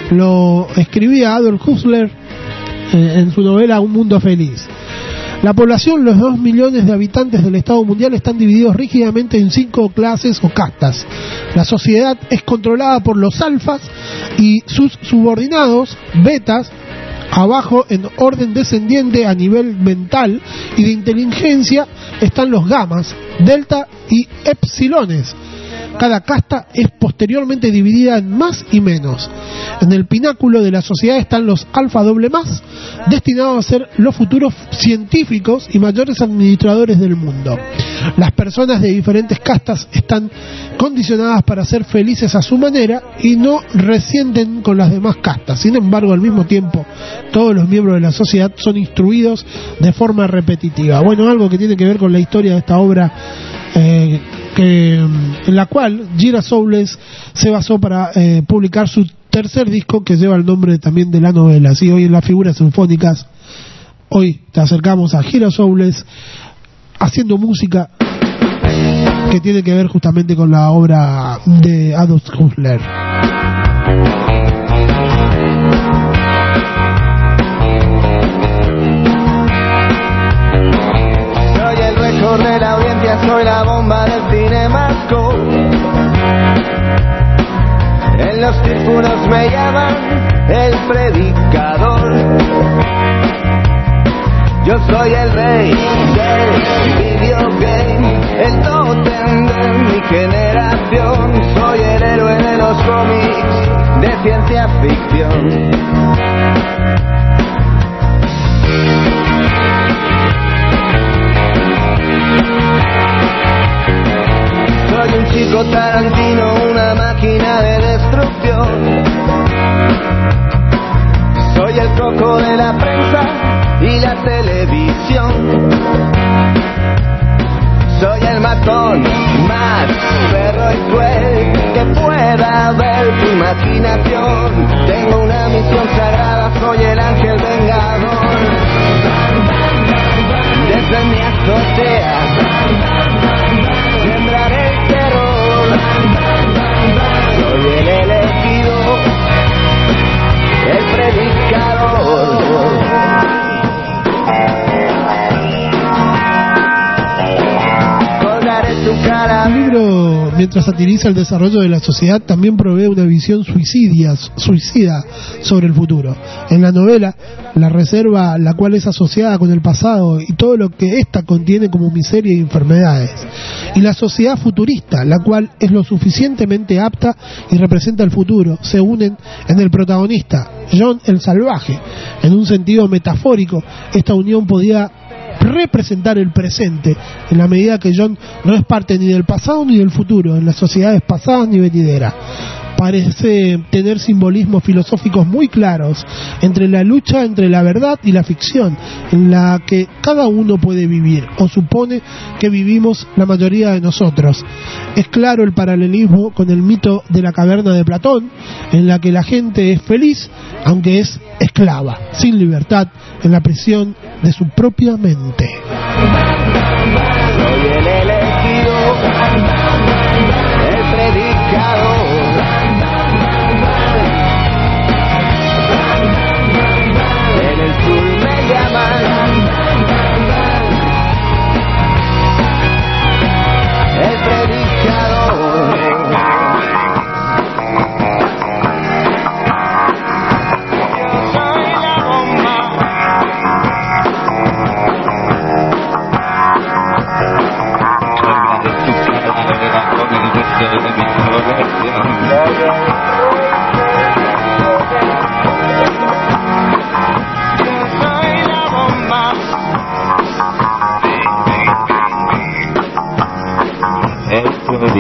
Speaker 2: lo escribía Adolf Huxley eh, en su novela Un Mundo Feliz. La población, los dos millones de habitantes del Estado mundial están divididos rígidamente en cinco clases o castas. La sociedad es controlada por los alfas y sus subordinados, betas, abajo en orden descendiente a nivel mental y de inteligencia están los gamas, delta y epsilones. Cada casta es posteriormente dividida en más y menos. En el pináculo de la sociedad están los alfa doble más, destinados a ser los futuros científicos y mayores administradores del mundo. Las personas de diferentes castas están condicionadas para ser felices a su manera y no resienten con las demás castas. Sin embargo, al mismo tiempo, todos los miembros de la sociedad son instruidos de forma repetitiva. Bueno, algo que tiene que ver con la historia de esta obra eh, que, en la cual Gira Soules se basó para eh, publicar su tercer disco que lleva el nombre también de la novela. Así hoy en las figuras sinfónicas, hoy te acercamos a Gira Soules haciendo música que tiene que ver justamente con la obra de Adolf Huxley.
Speaker 35: de la audiencia, soy la bomba del cinemasco. En los círculos me llaman el predicador. Yo soy el rey del videogame, el totem de mi generación. Soy el héroe de los cómics de ciencia ficción. Tarantino, una máquina de destrucción. Soy el coco de la prensa y la televisión. Soy el matón más perro y cruel que pueda ver tu imaginación. Tengo una misión sagrada, soy el ángel vengador. Desde mi azotea
Speaker 2: mientras satiriza el desarrollo de la sociedad, también provee una visión suicida sobre el futuro. En la novela, la reserva, la cual es asociada con el pasado y todo lo que ésta contiene como miseria y enfermedades. Y la sociedad futurista, la cual es lo suficientemente apta y representa el futuro, se unen en el protagonista, John el Salvaje. En un sentido metafórico, esta unión podía representar el presente, en la medida que John no es parte ni del pasado ni del futuro, en las sociedades pasadas ni venideras. Parece tener simbolismos filosóficos muy claros entre la lucha entre la verdad y la ficción, en la que cada uno puede vivir o supone que vivimos la mayoría de nosotros. Es claro el paralelismo con el mito de la caverna de Platón, en la que la gente es feliz aunque es esclava, sin libertad, en la prisión de su propia mente.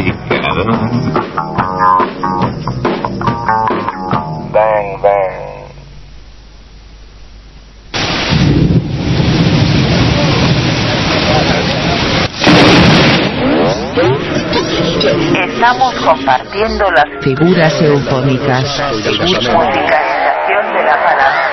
Speaker 35: Predicador. Bang, bang.
Speaker 3: Estamos compartiendo las
Speaker 28: Figuras eufónicas.
Speaker 3: musicalización de la palabra.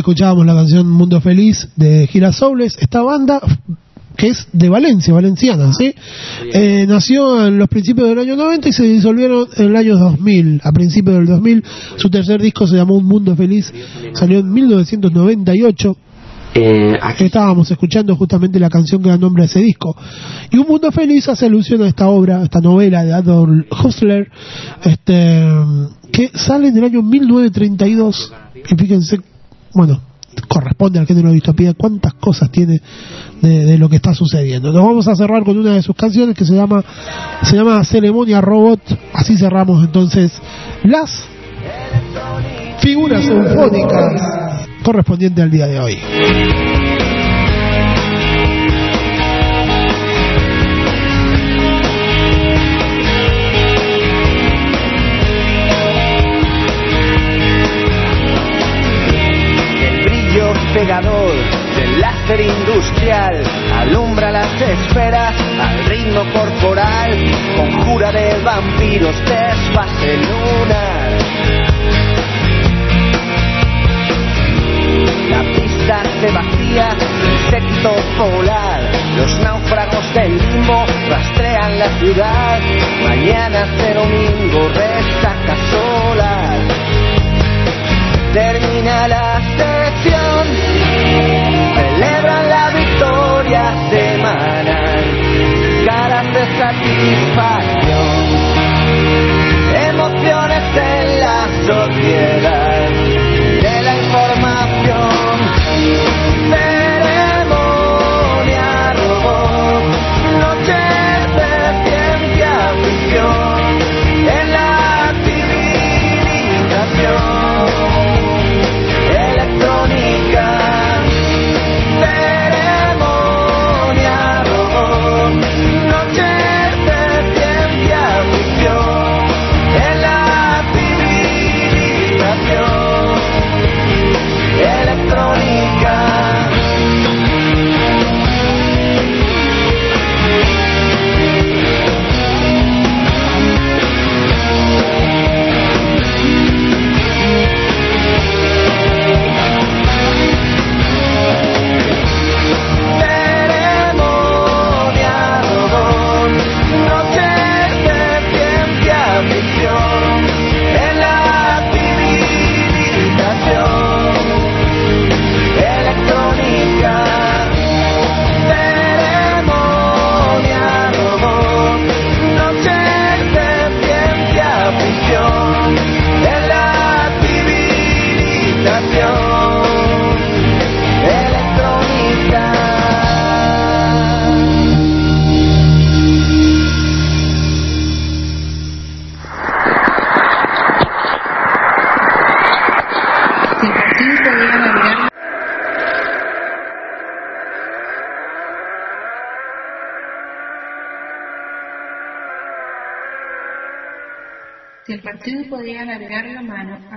Speaker 2: Escuchábamos la canción Mundo Feliz de Girasoles. Esta banda que es de Valencia, valenciana, ¿sí? Eh, nació en los principios del año 90 y se disolvieron en el año 2000, a principios del 2000. Su tercer disco se llamó Un Mundo Feliz, salió en 1998.
Speaker 27: Eh,
Speaker 2: Aquí estábamos escuchando justamente la canción que da nombre a ese disco. Y Un Mundo Feliz hace alusión a esta obra, a esta novela de Adolf Huxley, este, que sale en el año 1932. Y fíjense, bueno, corresponde al género de distopía, cuántas cosas tiene de, de lo que está sucediendo. Nos vamos a cerrar con una de sus canciones que se llama, se llama Ceremonia Robot. Así cerramos entonces las figuras eufónicas correspondientes al día de hoy.
Speaker 35: Cegador del láser industrial alumbra las esferas al ritmo corporal, conjura de vampiros desfase lunar. La pista se vacía séquito polar, los náufragos del limbo rastrean la ciudad. Mañana de domingo resaca solar termina victoria semanal, caras de satisfacción,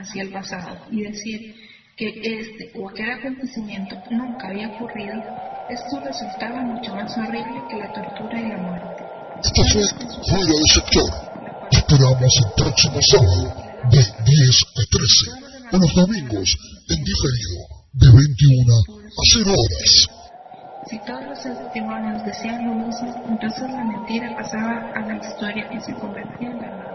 Speaker 29: hacia el pasado y decir que este o aquel acontecimiento nunca había ocurrido, esto resultaba mucho más horrible que la tortura y la muerte.
Speaker 36: Esto fue Fuera del Sector. Esperamos el próximo sábado de 10 a 13 o los domingos en diferido de 21 a 0 horas.
Speaker 29: Si todos los testimonios decían lo mismo, entonces la mentira pasaba a la historia y se convertía en verdad.